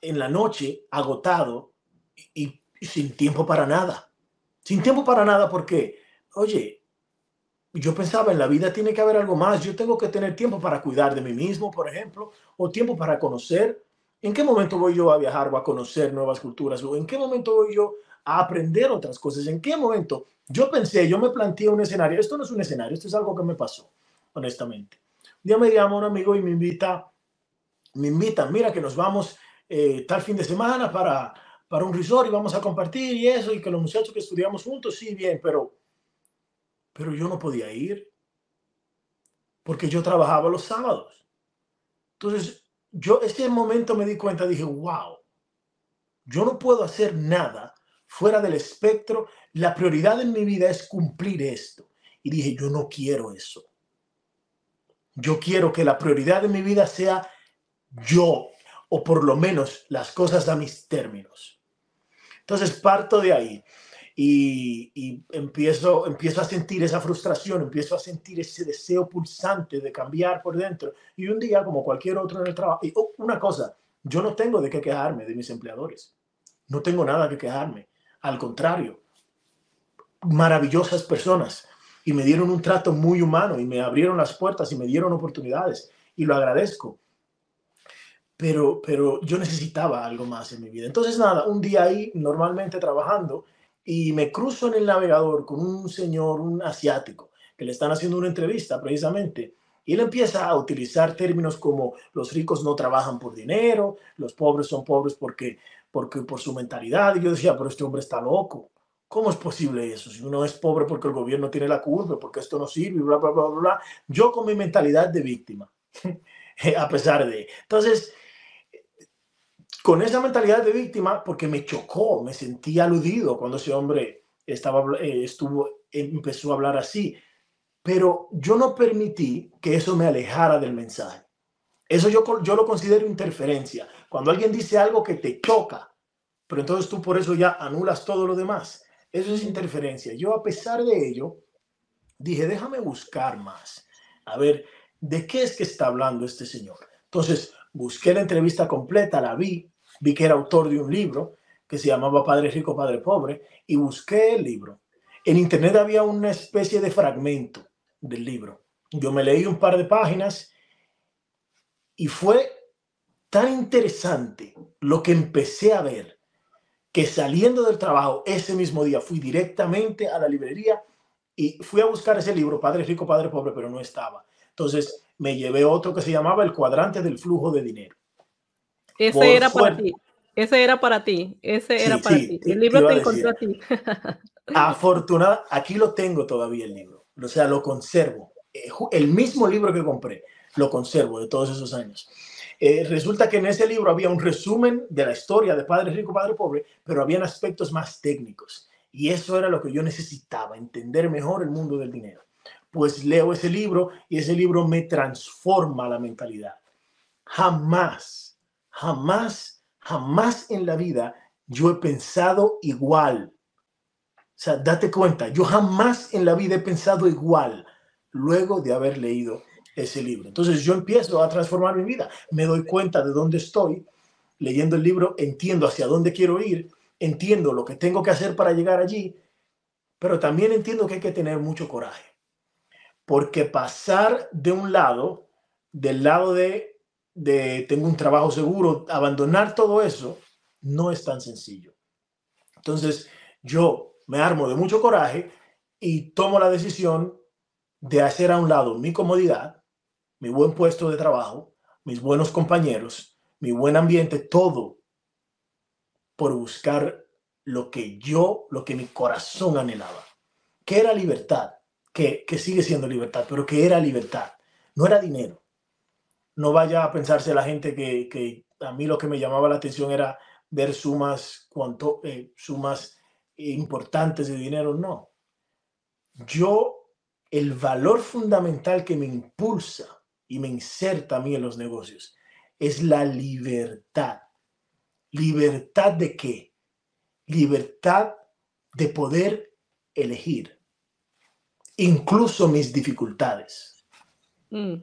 en la noche agotado y, sin tiempo para nada. Sin tiempo para nada porque, oye, yo pensaba en la vida tiene que haber algo más. Yo tengo que tener tiempo para cuidar de mí mismo, por ejemplo, o tiempo para conocer. ¿En qué momento voy yo a viajar o a conocer nuevas culturas? ¿O en qué momento voy yo a aprender otras cosas? ¿En qué momento? Yo pensé, yo me planteé un escenario. Esto no es un escenario, esto es algo que me pasó, honestamente. Un día me llama un amigo y me invita, me invita, mira que nos vamos eh, tal fin de semana para, para un resort y vamos a compartir y eso, y que los muchachos que estudiamos juntos, sí, bien, pero, pero yo no podía ir porque yo trabajaba los sábados. Entonces, yo ese momento me di cuenta, dije, wow, yo no puedo hacer nada fuera del espectro. La prioridad en mi vida es cumplir esto. Y dije, yo no quiero eso. Yo quiero que la prioridad de mi vida sea yo, o por lo menos las cosas a mis términos. Entonces parto de ahí y, empiezo, empiezo a sentir esa frustración, empiezo a sentir ese deseo pulsante de cambiar por dentro. Y un día, como cualquier otro en el trabajo, y oh, una cosa, yo no tengo de qué quejarme de mis empleadores. No tengo nada que quejarme. Al contrario, maravillosas personas y me dieron un trato muy humano y me abrieron las puertas y me dieron oportunidades y lo agradezco. Pero, pero yo necesitaba algo más en mi vida. Entonces, nada, un día ahí, normalmente trabajando, y me cruzo en el navegador con un señor, un asiático, que le están haciendo una entrevista precisamente. Y él empieza a utilizar términos como los ricos no trabajan por dinero, los pobres son pobres porque, porque por su mentalidad. Y yo decía, pero este hombre está loco. ¿Cómo es posible eso? Si uno es pobre porque el gobierno tiene la culpa, porque esto no sirve, bla, bla, bla, bla. Yo con mi mentalidad de víctima, a pesar de... Entonces, con esa mentalidad de víctima, porque me chocó, me sentí aludido cuando ese hombre estaba, eh, estuvo, empezó a hablar así. Pero yo no permití que eso me alejara del mensaje. Eso yo, yo lo considero interferencia. Cuando alguien dice algo que te choca, pero entonces tú por eso ya anulas todo lo demás. Eso es interferencia. Yo a pesar de ello, dije, déjame buscar más. A ver, ¿de qué es que está hablando este señor? Entonces, busqué la entrevista completa, la vi, vi que era autor de un libro que se llamaba Padre Rico, Padre Pobre, y busqué el libro. En internet había una especie de fragmento del libro. Yo me leí un par de páginas y fue tan interesante lo que empecé a ver que saliendo del trabajo ese mismo día fui directamente a la librería y fui a buscar ese libro, Padre Rico, Padre Pobre, pero no estaba. Entonces me llevé otro que se llamaba El cuadrante del flujo de dinero. Ese era para ti. Ese era para ti. Ese era para ti. El libro te encontró a ti. Afortunada, aquí lo tengo todavía el libro. O sea, lo conservo. Eh, el mismo libro que compré, lo conservo de todos esos años. Eh, resulta que en ese libro había un resumen de la historia de Padre Rico, Padre Pobre, pero habían aspectos más técnicos. Y eso era lo que yo necesitaba, entender mejor el mundo del dinero. Pues leo ese libro y ese libro me transforma la mentalidad. Jamás, jamás, jamás en la vida yo he pensado igual. O sea, date cuenta, yo jamás en la vida he pensado igual luego de haber leído ese libro. Entonces yo empiezo a transformar mi vida, me doy cuenta de dónde estoy, leyendo el libro entiendo hacia dónde quiero ir, entiendo lo que tengo que hacer para llegar allí, pero también entiendo que hay que tener mucho coraje, porque pasar de un lado, del lado de, de tengo un trabajo seguro, abandonar todo eso, no es tan sencillo. Entonces yo me armo de mucho coraje y tomo la decisión de hacer a un lado mi comodidad mi buen puesto de trabajo, mis buenos compañeros, mi buen ambiente, todo por buscar lo que yo, lo que mi corazón anhelaba, que era libertad, que, sigue siendo libertad, pero que era libertad, no era dinero. No vaya a pensarse la gente que, a mí lo que me llamaba la atención era ver sumas, eh, sumas importantes de dinero, no. Yo, el valor fundamental que me impulsa y me inserta a mí en los negocios es la libertad. ¿Libertad de qué? libertad de poder elegir, incluso mis dificultades. Mm.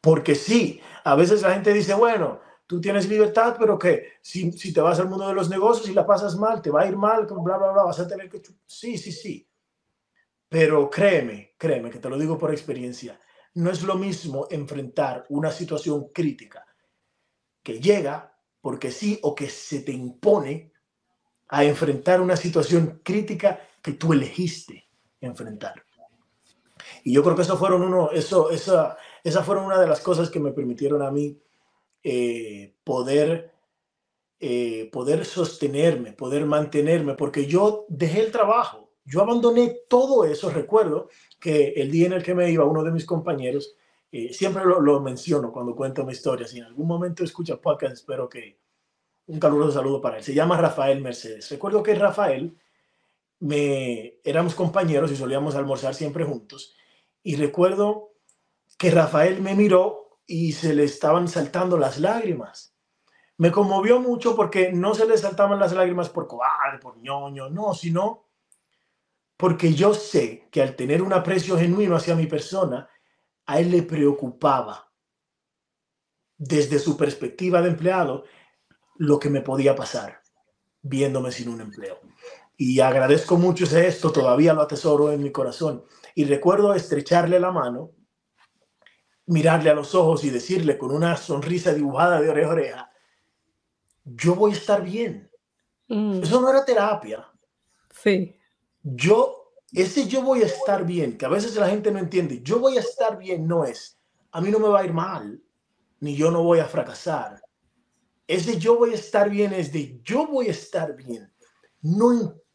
Porque sí, a veces la gente dice, bueno, tú tienes libertad, pero que si, si, te vas al mundo de los negocios y la pasas mal, te va a ir mal, bla, bla, bla, vas a tener que... Sí, sí, sí. Pero créeme, créeme, que te lo digo por experiencia, no es lo mismo enfrentar una situación crítica que llega porque sí o que se te impone a enfrentar una situación crítica que tú elegiste enfrentar. Y yo creo que eso fueron uno, eso, esa, esa fueron una de las cosas que me permitieron a mí eh, poder, eh, poder sostenerme, poder mantenerme, porque yo dejé el trabajo, yo abandoné todo eso. Recuerdo que el día en el que me iba, uno de mis compañeros, eh, siempre lo, lo, menciono cuando cuento mi historia, si en algún momento escucha podcast, espero que un caluroso saludo para él. Se llama Rafael Mercedes. Recuerdo que Rafael, me, éramos compañeros y solíamos almorzar siempre juntos. Y recuerdo que Rafael me miró y se le estaban saltando las lágrimas. Me conmovió mucho porque no se le saltaban las lágrimas por cobarde, por ñoño, no, sino porque yo sé que al tener un aprecio genuino hacia mi persona, a él le preocupaba desde su perspectiva de empleado lo que me podía pasar viéndome sin un empleo. Y agradezco mucho ese esto, todavía lo atesoro en mi corazón. Y recuerdo estrecharle la mano mirarle a los ojos y decirle con una sonrisa dibujada de oreja a oreja, yo voy a estar bien. Mm. Eso no era terapia. Sí. Yo, ese yo voy a estar bien, que a veces la gente no entiende, yo voy a estar bien no es, a mí no me va a ir mal, ni yo no voy a fracasar. Ese yo voy a estar bien es de yo voy a estar bien. No importa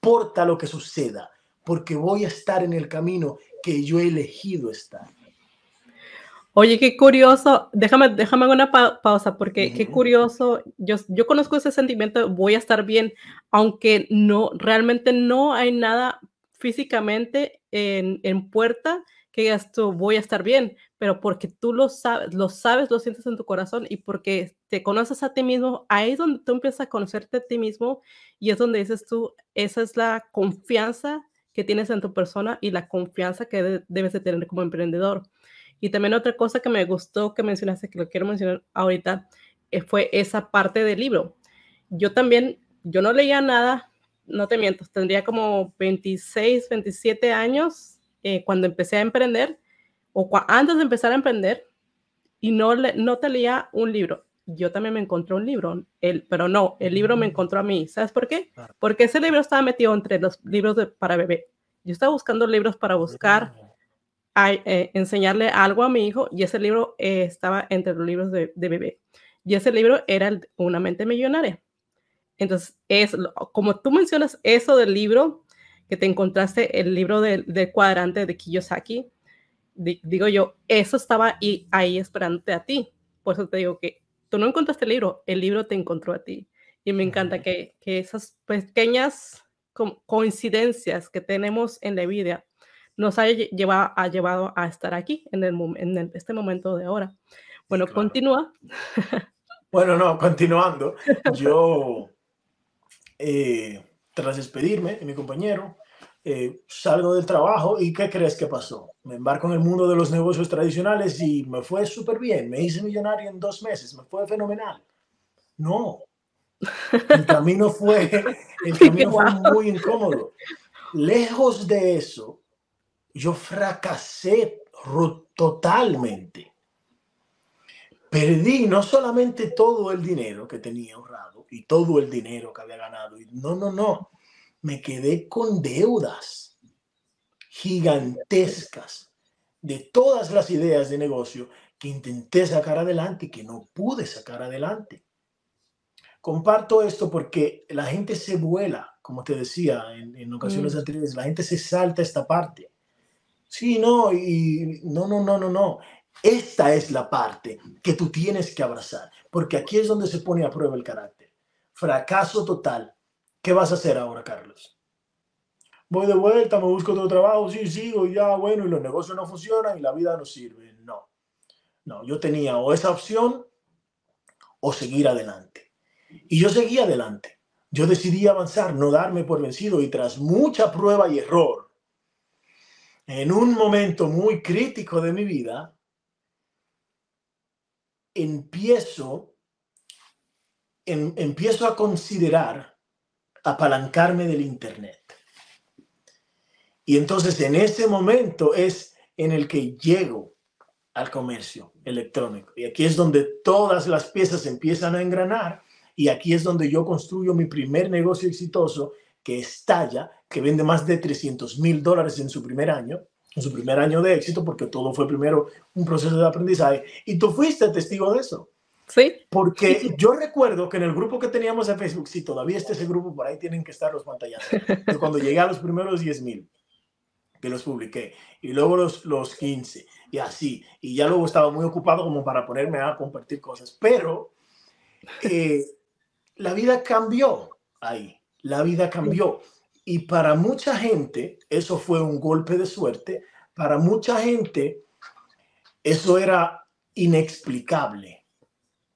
lo que suceda, porque voy a estar en el camino que yo he elegido estar. Oye, qué curioso. Déjame, déjame una pausa porque qué curioso. Yo, yo conozco ese sentimiento, voy a estar bien, aunque no, realmente no hay nada físicamente en, en puerta que digas tú, voy a estar bien, pero porque tú lo sabes, lo sabes, lo sientes en tu corazón y porque te conoces a ti mismo, ahí es donde tú empiezas a conocerte a ti mismo y es donde dices tú, esa es la confianza que tienes en tu persona y la confianza que debes de tener como emprendedor. Y también otra cosa que me gustó que mencionaste, que lo quiero mencionar ahorita, eh, fue esa parte del libro. Yo también, yo no leía nada, no te miento, tendría como 26, 27 años eh, cuando empecé a emprender, o antes de empezar a emprender, y no, no te leía un libro. Yo también me encontré un libro, el, pero no, el libro me mm. encontró a mí. ¿Sabes por qué? Porque ese libro estaba metido entre los libros de, para bebé. Yo estaba buscando libros para buscar a, eh, enseñarle algo a mi hijo y ese libro eh, estaba entre los libros de, bebé. Y ese libro era Una mente millonaria. Entonces, es como tú mencionas eso del libro, que te encontraste el libro del, cuadrante de Kiyosaki, digo yo, eso estaba ahí, ahí esperándote a ti. Por eso te digo que tú no encontraste el libro, el libro te encontró a ti. Y me encanta que, que esas pequeñas coincidencias que tenemos en la vida nos ha llevado, ha llevado a estar aquí en, el, en este momento de ahora. Bueno, continúa. Bueno, no, continuando. Yo, eh, tras despedirme de mi compañero, eh, salgo del trabajo y ¿qué crees que pasó? Me embarco en el mundo de los negocios tradicionales y me fue súper bien. Me hice millonario en dos meses, me fue fenomenal. No, el camino fue, el camino fue muy incómodo. Lejos de eso, yo fracasé totalmente. Perdí no solamente todo el dinero que tenía ahorrado y todo el dinero que había ganado. No, no, no. Me quedé con deudas gigantescas de todas las ideas de negocio que intenté sacar adelante y que no pude sacar adelante. Comparto esto porque la gente se vuela, como te decía en, ocasiones mm. anteriores, la gente se salta esta parte. Sí, no, y no, no, no, no, no. Esta es la parte que tú tienes que abrazar, porque aquí es donde se pone a prueba el carácter. Fracaso total. ¿Qué vas a hacer ahora, Carlos? Voy de vuelta, me busco otro trabajo, sí, sigo, ya, bueno, y los negocios no funcionan y la vida no sirve. No, no, yo tenía o esa opción o seguir adelante. Y yo seguí adelante. yo decidí avanzar, no darme por vencido y tras mucha prueba y error, en un momento muy crítico de mi vida, empiezo, empiezo a considerar apalancarme del Internet. Y entonces en ese momento es en el que llego al comercio electrónico. Y aquí es donde todas las piezas empiezan a engranar y aquí es donde yo construyo mi primer negocio exitoso que estalla, que vende más de 300 mil dólares en su primer año, en su primer año de éxito, porque todo fue primero un proceso de aprendizaje. Y tú fuiste testigo de eso. Sí. Porque yo recuerdo que en el grupo que teníamos en Facebook, si todavía está ese grupo, por ahí tienen que estar los pantallazos. cuando llegué a los primeros 10 mil, que los publiqué, y luego los, los 15, y así, y ya luego estaba muy ocupado como para ponerme a compartir cosas, pero eh, la vida cambió ahí, la vida cambió. Y para mucha gente eso fue un golpe de suerte, para mucha gente eso era inexplicable.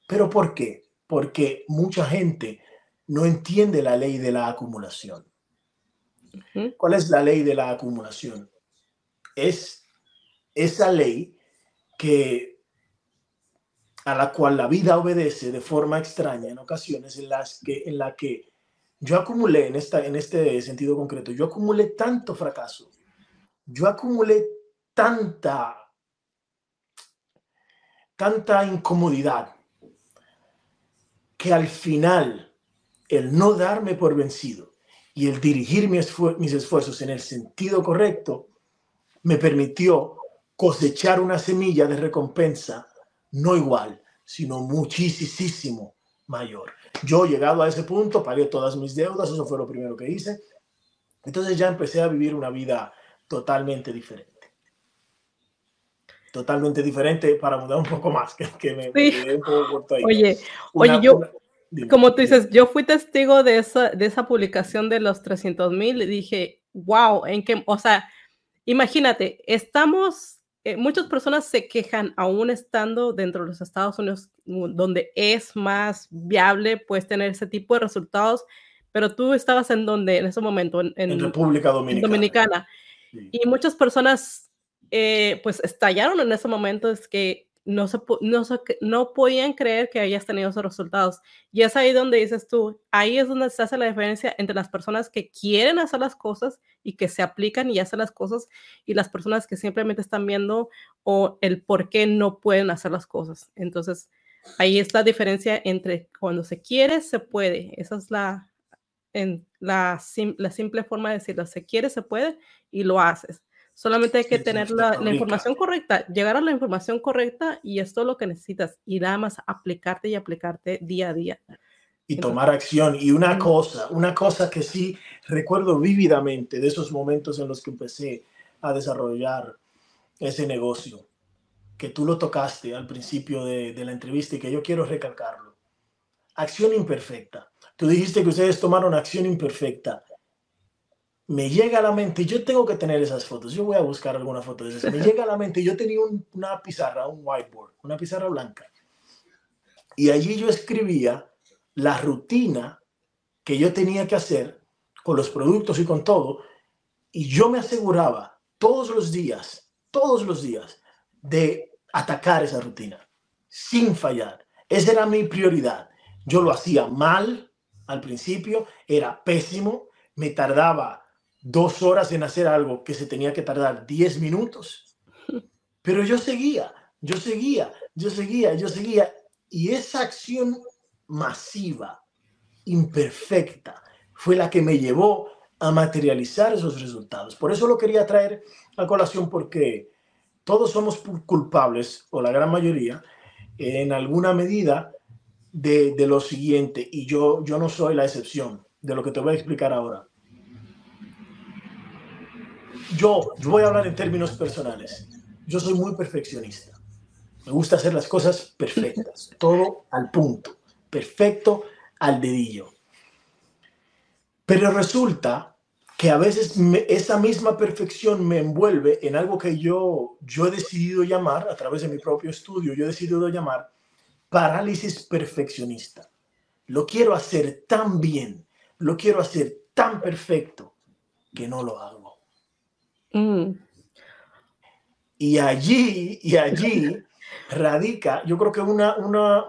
¿Pero por qué? Porque mucha gente no entiende la ley de la acumulación. ¿Cuál es la ley de la acumulación? Es esa ley que a la cual la vida obedece de forma extraña en ocasiones en las que en la que yo acumulé en esta en este sentido concreto, yo acumulé tanto fracaso. Yo acumulé tanta tanta incomodidad que al final el no darme por vencido y el dirigir mis, mis esfuerzos en el sentido correcto me permitió cosechar una semilla de recompensa no igual, sino muchísimo mayor. Yo llegado a ese punto, pagué todas mis deudas, eso fue lo primero que hice. Entonces ya empecé a vivir una vida totalmente diferente. Totalmente diferente para mudar un poco más, que, me, un poco corto ahí. Oye, oye, yo, como tú dices, yo fui testigo de esa, de esa publicación de los 300 mil y dije, wow, en qué, o sea, imagínate, estamos eh, muchas personas se quejan aún estando dentro de los Estados Unidos, donde es más viable pues tener ese tipo de resultados, pero tú estabas en donde en ese momento, en, República Dominicana. Y muchas personas eh, pues estallaron en ese momento, es que no, se, no, no podían creer que hayas tenido esos resultados. Y es ahí donde dices tú, ahí es donde se hace la diferencia entre las personas que quieren hacer las cosas y que se aplican y hacen las cosas y las personas que simplemente están viendo o el por qué no pueden hacer las cosas. Entonces, ahí está la diferencia entre cuando se quiere, se puede. Esa es la, en, la, la simple forma de decirlo. Se quiere, se puede y lo haces. Solamente hay que tener la, información correcta, llegar a la información correcta y esto es lo que necesitas. Y nada más aplicarte y aplicarte día a día. Y tomar acción. Y una cosa, una cosa que sí recuerdo vívidamente de esos momentos en los que empecé a desarrollar ese negocio, que tú lo tocaste al principio de, de la entrevista y que yo quiero recalcarlo. Acción imperfecta. Tú dijiste que ustedes tomaron acción imperfecta me llega a la mente, yo tengo que tener esas fotos, yo voy a buscar alguna foto de esas, me llega a la mente, yo tenía una pizarra, un whiteboard, una pizarra blanca, y allí yo escribía la rutina que yo tenía que hacer con los productos y con todo, y yo me aseguraba todos los días, todos los días, de atacar esa rutina, sin fallar. Esa era mi prioridad. Yo lo hacía mal al principio, era pésimo, me tardaba dos horas en hacer algo que se tenía que tardar diez minutos. Pero yo seguía, yo seguía, yo seguía, yo seguía. Y esa acción masiva, imperfecta, fue la que me llevó a materializar esos resultados. Por eso lo quería traer a colación porque todos somos culpables, o la gran mayoría, en alguna medida, de, de lo siguiente. Y yo, yo no soy la excepción de lo que te voy a explicar ahora yo, voy a hablar en términos personales. Yo soy muy perfeccionista. Me gusta hacer las cosas perfectas, todo al punto, perfecto al dedillo. Pero resulta que a veces esa misma perfección me envuelve en algo que yo, yo he decidido llamar, a través de mi propio estudio, yo he decidido llamar parálisis perfeccionista. Lo quiero hacer tan bien, lo quiero hacer tan perfecto que no lo hago. Mm. Y allí, y allí radica, yo creo que una, una,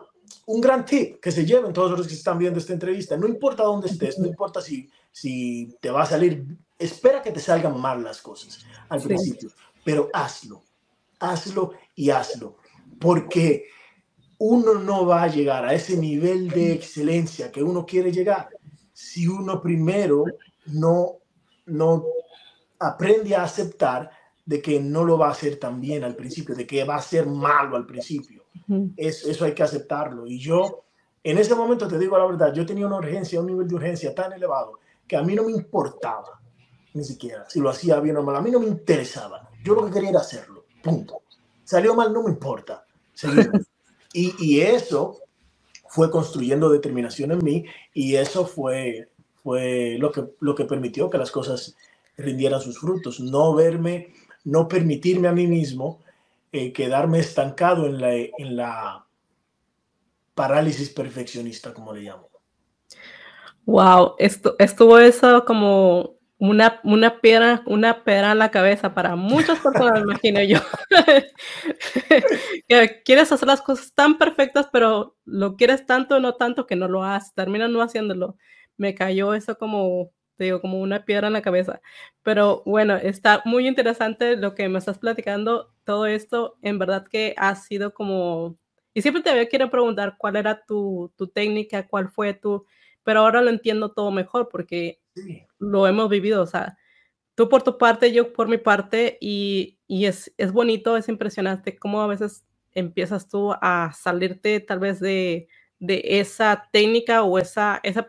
un gran tip que se lleven todos los que están viendo esta entrevista. No importa dónde estés, no importa si, si te va a salir, espera que te salgan mal las cosas al principio, pero hazlo, hazlo y hazlo, porque uno no va a llegar a ese nivel de excelencia que uno quiere llegar si uno primero no, no aprende a aceptar de que no lo va a hacer tan bien al principio, de que va a ser malo al principio. eso hay que aceptarlo. Y yo, en ese momento, te digo la verdad, yo tenía una urgencia, un nivel de urgencia tan elevado que a mí no me importaba, ni siquiera, si lo hacía bien o mal, a mí no me interesaba. Yo lo que quería era hacerlo, punto. Salió mal, no me importa. y, y eso fue construyendo determinación en mí y eso fue, fue lo, que, lo que permitió que las cosas rindieran sus frutos. No verme no permitirme a mí mismo eh, quedarme estancado en la, en la parálisis perfeccionista, como le llamo. Wow, esto, estuvo eso como una, una piedra, una piedra en la cabeza para muchas personas, me imagino yo. que quieres hacer las cosas tan perfectas, pero lo quieres tanto, no tanto, que no lo haces, terminas no haciéndolo. Me cayó eso como te digo, como una piedra en la cabeza. Pero bueno, está muy interesante lo que me estás platicando. Todo esto, en verdad que ha sido como... Y siempre te había querido preguntar cuál era tu, tu, técnica, cuál fue tu... Pero ahora lo entiendo todo mejor porque lo hemos vivido. O sea, tú por tu parte, yo por mi parte. Y, y es, es bonito, es impresionante cómo a veces empiezas tú a salirte tal vez de, de esa técnica o esa, ese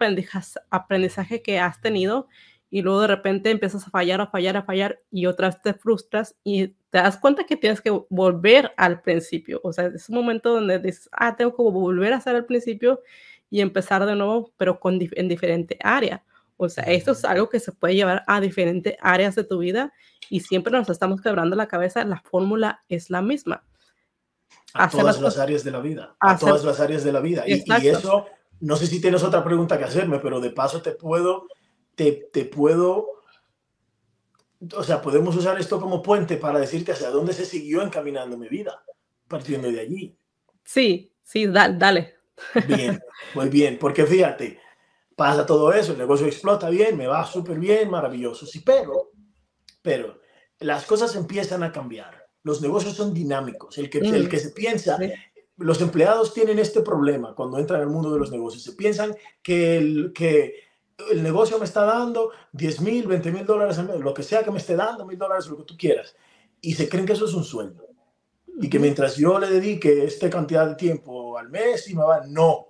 aprendizaje, que has tenido y luego de repente empiezas a fallar, a fallar, a fallar y otra vez te frustras y te das cuenta que tienes que volver al principio. O sea, es un momento donde dices, ah, tengo que volver a hacer al principio y empezar de nuevo, pero con, en diferente área. O sea, esto es algo que se puede llevar a diferentes áreas de tu vida y siempre nos estamos quebrando la cabeza, la fórmula es la misma a todas las áreas de la vida, a todas las áreas de la vida. Y, eso, no sé si tienes otra pregunta que hacerme, pero de paso te puedo, te, te, puedo, o sea, podemos usar esto como puente para decirte hacia dónde se siguió encaminando mi vida, partiendo de allí. Sí, sí, dale. Bien, muy bien, porque fíjate, pasa todo eso, el negocio explota bien, me va súper bien, maravilloso, sí, pero, pero las cosas empiezan a cambiar los negocios son dinámicos. El que, el mm. que se piensa, los empleados tienen este problema cuando entran al mundo de los negocios. Se piensan que el, que el negocio me está dando 10 mil, 20 mil dólares, lo que sea que me esté dando, mil dólares, lo que tú quieras. Y se creen que eso es un sueldo. Y que mientras yo le dedique esta cantidad de tiempo al mes y me va, no,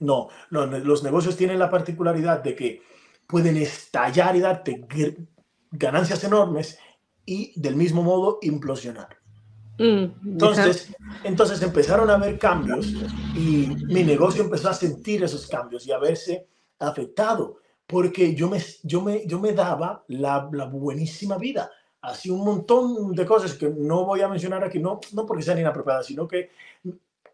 no, no, los negocios tienen la particularidad de que pueden estallar y darte ganancias enormes y del mismo modo implosionar. Mm, entonces, entonces empezaron a haber cambios y mi negocio empezó a sentir esos cambios y a verse afectado porque yo me, yo me, yo me daba la, la buenísima vida. Hacía un montón de cosas que no voy a mencionar aquí, no, no porque sean inapropiadas, sino que,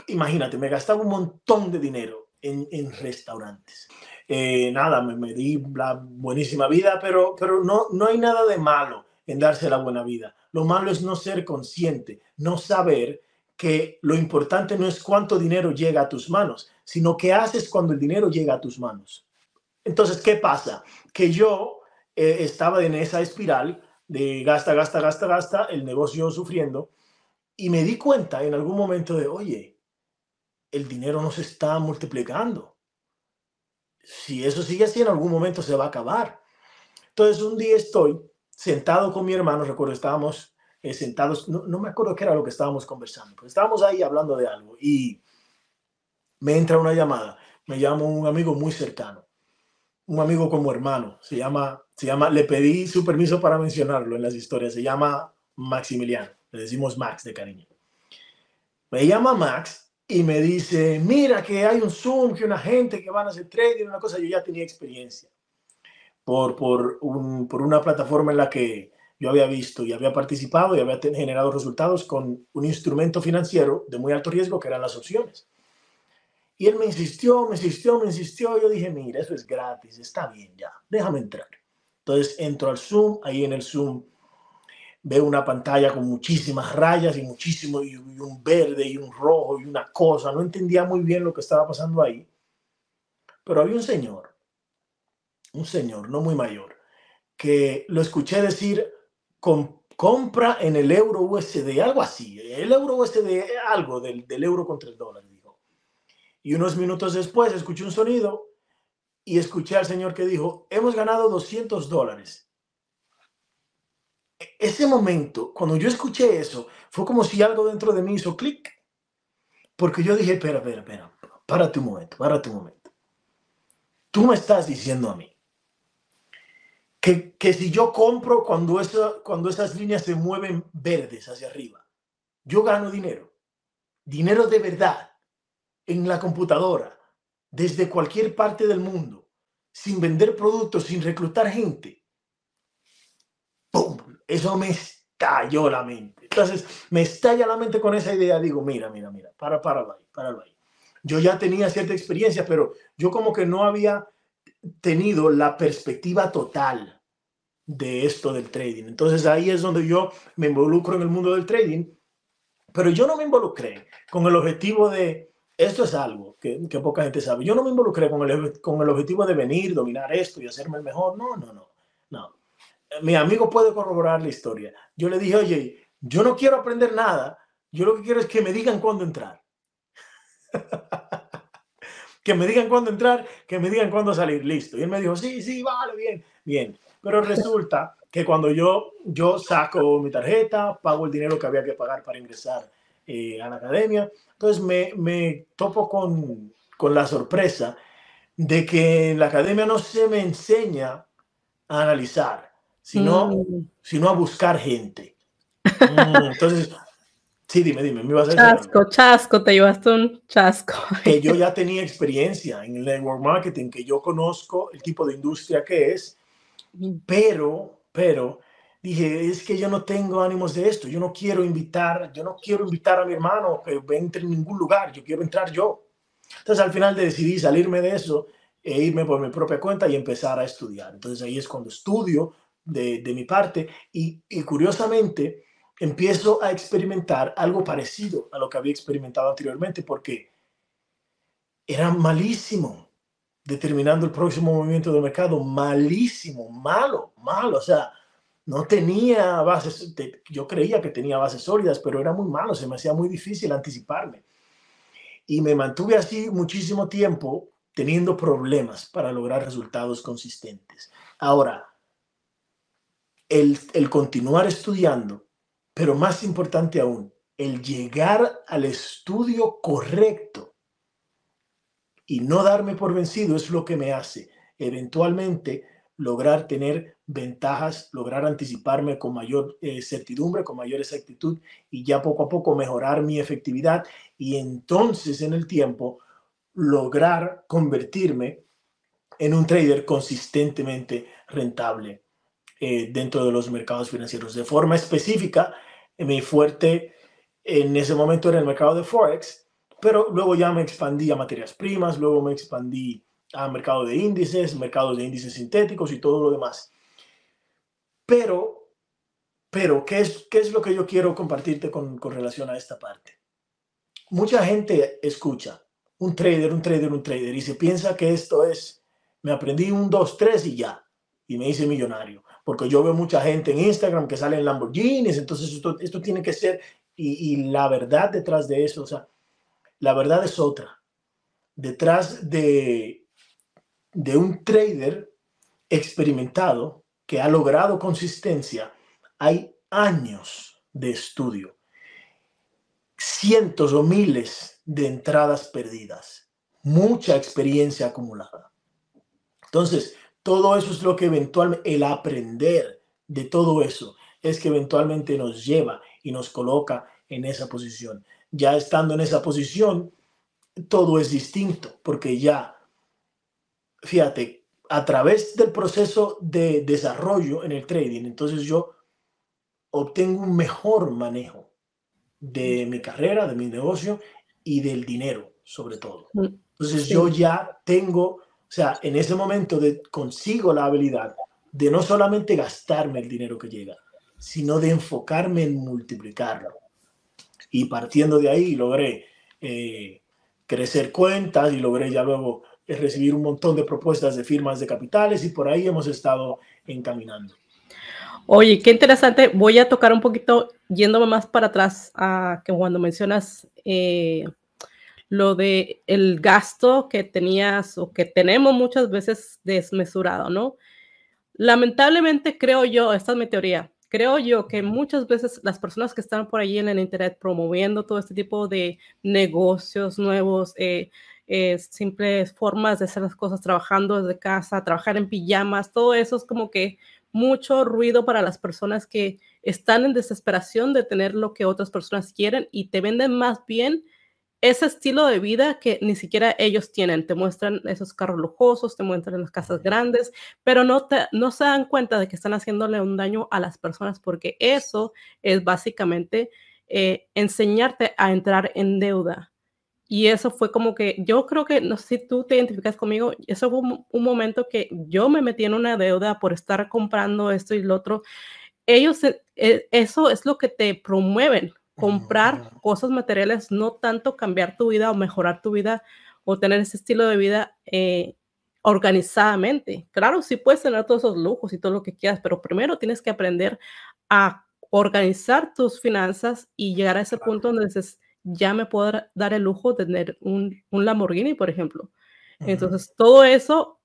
imagínate, me gastaba un montón de dinero en, en restaurantes. Eh, nada, me, me, di la buenísima vida, pero, pero no, no hay nada de malo en darse la buena vida. Lo malo es no ser consciente, no saber que lo importante no es cuánto dinero llega a tus manos, sino qué haces cuando el dinero llega a tus manos. Entonces, ¿qué pasa? Que yo eh, estaba en esa espiral de gasta, gasta, gasta, gasta, el negocio sufriendo, y me di cuenta en algún momento de, oye, el dinero no se está multiplicando. Si eso sigue así, en algún momento se va a acabar. Entonces, un día estoy sentado con mi hermano, recuerdo, estábamos eh, sentados, no, me acuerdo qué era lo que estábamos conversando, pero estábamos ahí hablando de algo y me entra una llamada, me llama un amigo muy cercano, un amigo como hermano, se llama, se llama, le pedí su permiso para mencionarlo en las historias, se llama Maximiliano, le decimos Max de cariño. Me llama Max y me dice, mira que hay un Zoom, que una gente que van a hacer trading, una cosa, yo ya tenía experiencia por, por, un, por una plataforma en la que yo había visto y había participado y había generado resultados con un instrumento financiero de muy alto riesgo que eran las opciones. Y él me insistió, me insistió, me insistió. Yo dije, mira, eso es gratis, está bien ya, déjame entrar. Entonces entro al Zoom, ahí en el Zoom veo una pantalla con muchísimas rayas y muchísimo, y, un verde y un rojo y una cosa. No entendía muy bien lo que estaba pasando ahí. Pero había un señor, un señor no muy mayor, que lo escuché decir, con, compra en el euro USD, algo así, el euro USD, algo del, del euro contra el dólar, dijo. Y unos minutos después escuché un sonido y escuché al señor que dijo, hemos ganado 200 dólares ese momento, cuando yo escuché eso, fue como si algo dentro de mí hizo clic. Porque yo dije, espera, espera, espera, párate un momento, párate un momento. Tú me estás diciendo a mí que, que si yo compro cuando, eso, cuando esas líneas se mueven verdes hacia arriba, yo gano dinero. Dinero de verdad en la computadora, desde cualquier parte del mundo, sin vender productos, sin reclutar gente. ¡Pum! Eso me estalló la mente. Entonces, me estalla la mente con esa idea. Digo, mira, mira, mira, para, para para. Yo ya tenía cierta experiencia, pero yo como que no había tenido la perspectiva total de esto del trading. Entonces ahí es donde yo me involucro en el mundo del trading, pero yo no me involucré con el objetivo de, esto es algo que, que poca gente sabe, yo no me involucré con el, con el objetivo de venir, dominar esto y hacerme el mejor, no, no, no, no mi amigo puede corroborar la historia. Yo le dije, oye, yo no quiero aprender nada, yo lo que quiero es que me digan cuándo entrar. que me digan cuándo entrar, que me digan cuándo salir, listo. Y él me dijo, sí, sí, vale, bien, bien. Pero resulta que cuando yo, yo saco mi tarjeta, pago el dinero que había que pagar para ingresar eh, a la academia, entonces me, me topo con, con la sorpresa de que en la academia no se me enseña a analizar sino, mm. sino a buscar gente. Mm, entonces, sí, dime, dime, me ibas a decir. Chasco, chasco, te llevaste un chasco. Que yo ya tenía experiencia en el network marketing, que yo conozco el tipo de industria que es, pero, pero, dije, es que yo no tengo ánimos de esto, yo no quiero invitar, yo no quiero invitar a mi hermano que entre en ningún lugar, yo quiero entrar yo. Entonces al final decidí salirme de eso e irme por mi propia cuenta y empezar a estudiar. Entonces ahí es cuando estudio, de, mi parte y, curiosamente empiezo a experimentar algo parecido a lo que había experimentado anteriormente porque era malísimo determinando el próximo movimiento del mercado, malísimo, malo, malo, o sea, no tenía bases, yo creía que tenía bases sólidas, pero era muy malo, se me hacía muy difícil anticiparme. Y me mantuve así muchísimo tiempo teniendo problemas para lograr resultados consistentes. Ahora, el, continuar estudiando, pero más importante aún, el llegar al estudio correcto y no darme por vencido es lo que me hace eventualmente lograr tener ventajas, lograr anticiparme con mayor eh, certidumbre, con mayor exactitud y ya poco a poco mejorar mi efectividad y entonces en el tiempo lograr convertirme en un trader consistentemente rentable eh, dentro de los mercados financieros. De forma específica, mi fuerte en ese momento era el mercado de Forex, pero luego ya me expandí a materias primas, luego me expandí a mercado de índices, mercados de índices sintéticos y todo lo demás. Pero, pero, ¿qué es, qué es lo que yo quiero compartirte con, con relación a esta parte? Mucha gente escucha un trader, un trader, un trader y se piensa que esto es, me aprendí un, dos, tres y ya, y me hice millonario porque yo veo mucha gente en Instagram que salen Lamborghinis, entonces esto, esto tiene que ser, y, y, la verdad detrás de eso, o sea, la verdad es otra. Detrás de, de un trader experimentado que ha logrado consistencia, hay años de estudio, cientos o miles de entradas perdidas, mucha experiencia acumulada. Entonces, todo eso es lo que eventualmente, el aprender de todo eso, es que eventualmente nos lleva y nos coloca en esa posición. Ya estando en esa posición, todo es distinto, porque ya, fíjate, a través del proceso de desarrollo en el trading, entonces yo obtengo un mejor manejo de mi carrera, de mi negocio y del dinero, sobre todo. Mm. Entonces yo ya tengo, o sea, en ese momento de, consigo la habilidad de no solamente gastarme el dinero que llega, sino de enfocarme en multiplicarlo. Y partiendo de ahí logré eh, crecer cuentas y logré ya luego eh, recibir un montón de propuestas de firmas de capitales y por ahí hemos estado encaminando. Oye, qué interesante. Voy a tocar un poquito, yéndome más para atrás, a que cuando mencionas eh, lo de el gasto que tenías o que tenemos muchas veces desmesurado, ¿no? Lamentablemente creo yo, esta es mi teoría, creo yo que muchas veces las personas que están por ahí en el Internet promoviendo todo este tipo de negocios nuevos, eh, eh, simples formas de hacer las cosas, trabajando desde casa, trabajar en pijamas, todo eso es como que mucho ruido para las personas que están en desesperación de tener lo que otras personas quieren y te venden más bien ese estilo de vida que ni siquiera ellos tienen. Te muestran esos carros lujosos, te muestran las casas grandes, pero no, te, no se dan cuenta de que están haciéndole un daño a las personas porque eso es básicamente eh, enseñarte a entrar en deuda. Y eso fue como que yo creo que, no sé si tú te identificas conmigo, eso fue un, momento que yo me metí en una deuda por estar comprando esto y lo otro. Ellos, eh, eh, eso es lo que te promueven, comprar cosas materiales, no tanto cambiar tu vida o mejorar tu vida o tener ese estilo de vida eh, organizadamente. Claro, sí puedes tener todos esos lujos y todo lo que quieras, pero primero tienes que aprender a organizar tus finanzas y llegar a ese punto donde dices, ya me puedo dar el lujo de tener un, un Lamborghini, por ejemplo. Entonces, todo eso,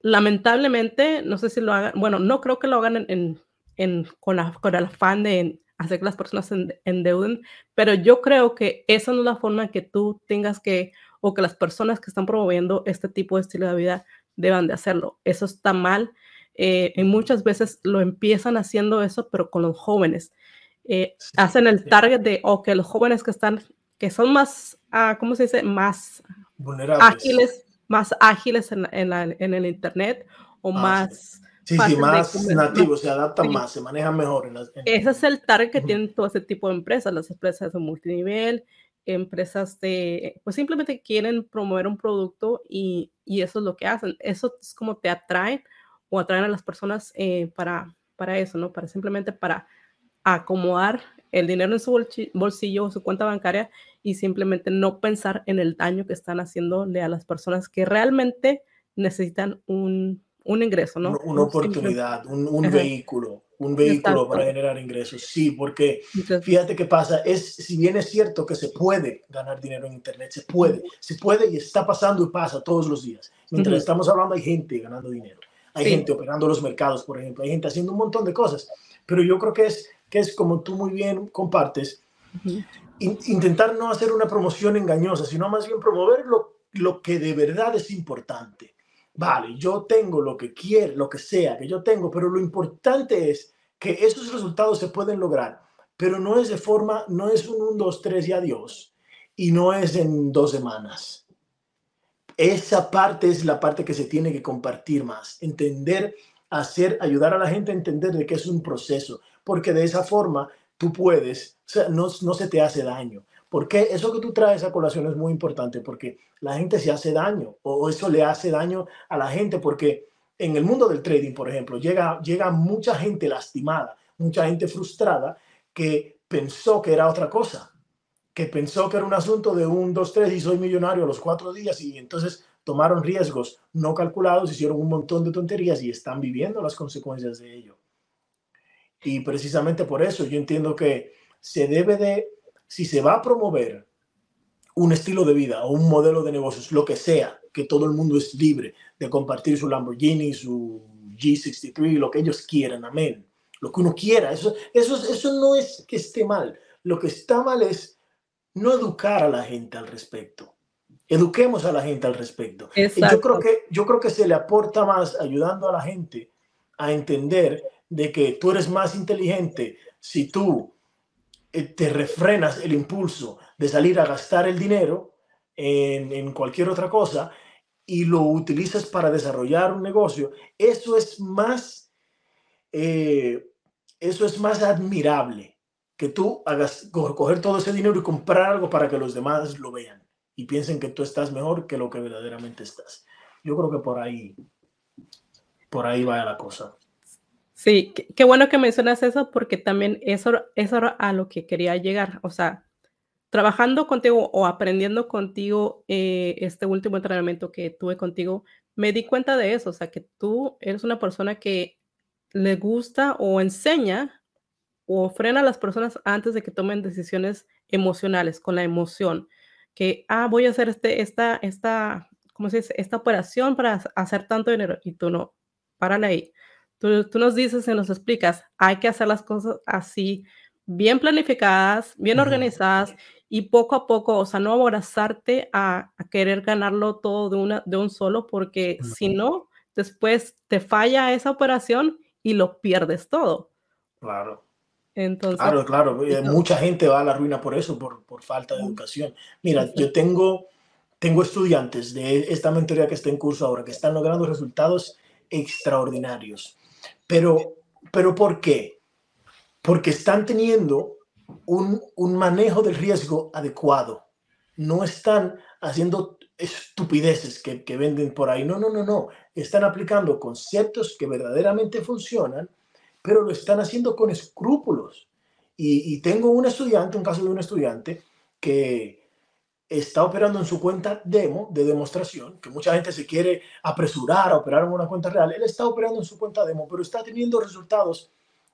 lamentablemente, no sé si lo hagan, bueno, no creo que lo hagan en, en, con, con, el afán de hacer que las personas se endeuden, pero yo creo que esa no es la forma en que tú tengas que, o que las personas que están promoviendo este tipo de estilo de vida deban de hacerlo. Eso está mal. Eh, y muchas veces lo empiezan haciendo eso, pero con los jóvenes. Eh, hacen el target de, o que los jóvenes que están, que son más, uh, ¿cómo se dice? Más ágiles, más ágiles en, en, la, en el Internet o ah, más... Sí, sí, más nativos, se adaptan más, se manejan mejor. En Ese es el target que tienen todo ese tipo de empresas, las empresas de multinivel, empresas de, pues simplemente quieren promover un producto y, y, eso es lo que hacen. Eso es como te atraen o atraen a las personas eh, para, para eso, ¿no? Para simplemente para acomodar el dinero en su bolsillo o su cuenta bancaria y simplemente no pensar en el daño que están haciéndole a las personas que realmente necesitan un, un ingreso, ¿no? Una, oportunidad, un, un vehículo, un vehículo para generar ingresos. Sí, porque fíjate qué pasa, es, si bien es cierto que se puede ganar dinero en Internet, se puede, se puede y está pasando y pasa todos los días. Mientras estamos hablando hay gente ganando dinero, hay gente operando los mercados, por ejemplo, hay gente haciendo un montón de cosas, pero yo creo que es que es como tú muy bien compartes, intentar no hacer una promoción engañosa, sino más bien promover lo, lo que de verdad es importante. Vale, yo tengo lo que quiero, lo que sea que yo tengo, pero lo importante es que esos resultados se pueden lograr, pero no es de forma, no es un 1, 2, 3 y adiós, y no es en dos semanas. Esa parte es la parte que se tiene que compartir más, entender, hacer, ayudar a la gente a entender de que es un proceso, porque de esa forma tú puedes, no, no se te hace daño. Porque eso que tú traes a colación es muy importante, porque la gente se hace daño o eso le hace daño a la gente, porque en el mundo del trading, por ejemplo, llega, llega mucha gente lastimada, mucha gente frustrada que pensó que era otra cosa, que pensó que era un asunto de un, dos, tres y soy millonario a los cuatro días y entonces tomaron riesgos no calculados, hicieron un montón de tonterías y están viviendo las consecuencias de ello. Y precisamente por eso yo entiendo que se debe de, si se va a promover un estilo de vida o un modelo de negocios, lo que sea, que todo el mundo es libre de compartir su Lamborghini, su G63, lo que ellos quieran, amén. Lo que uno quiera, eso, eso, eso no es que esté mal. Lo que está mal es no educar a la gente al respecto. Eduquemos a la gente al respecto. yo creo, que, yo creo que se le aporta más ayudando a la gente a entender de que tú eres más inteligente si tú te refrenas el impulso de salir a gastar el dinero en, cualquier otra cosa y lo utilizas para desarrollar un negocio, eso es más, eh, eso es más admirable que tú hagas coger todo ese dinero y comprar algo para que los demás lo vean. y piensen que tú estás mejor que lo que verdaderamente estás. Yo creo que por ahí, por ahí va la cosa. Sí, qué, bueno que mencionas eso porque también eso, eso a lo que quería llegar. O sea, trabajando contigo o aprendiendo contigo eh, este último entrenamiento que tuve contigo, me di cuenta de eso. O sea, que tú eres una persona que le gusta o enseña o frena a las personas antes de que tomen decisiones emocionales con la emoción. Que, ah, voy a hacer este, esta, esta, ¿cómo se dice? Esta operación para hacer tanto dinero. Y tú no, párale ahí. Tú, tú nos dices y nos explicas, hay que hacer las cosas así, bien planificadas, bien organizadas y poco a poco, o sea, no abrazarte a, a querer ganarlo todo de, una, de un solo, porque si no, después te falla esa operación y lo pierdes todo. Claro. Entonces, claro, claro. Mucha gente va a la ruina por eso, por, por falta de educación. Mira, yo tengo, tengo estudiantes de esta mentoría que está en curso ahora que están logrando resultados extraordinarios. Pero, pero ¿por qué? Porque están teniendo un, un manejo del riesgo adecuado. No están haciendo estupideces que, que, venden por ahí. No, no, no, no. Están aplicando conceptos que verdaderamente funcionan, pero lo están haciendo con escrúpulos. Y, y tengo un estudiante, un caso de un estudiante que está operando en su cuenta demo de demostración, que mucha gente se quiere apresurar a operar en una cuenta real. Él está operando en su cuenta demo, pero está teniendo resultados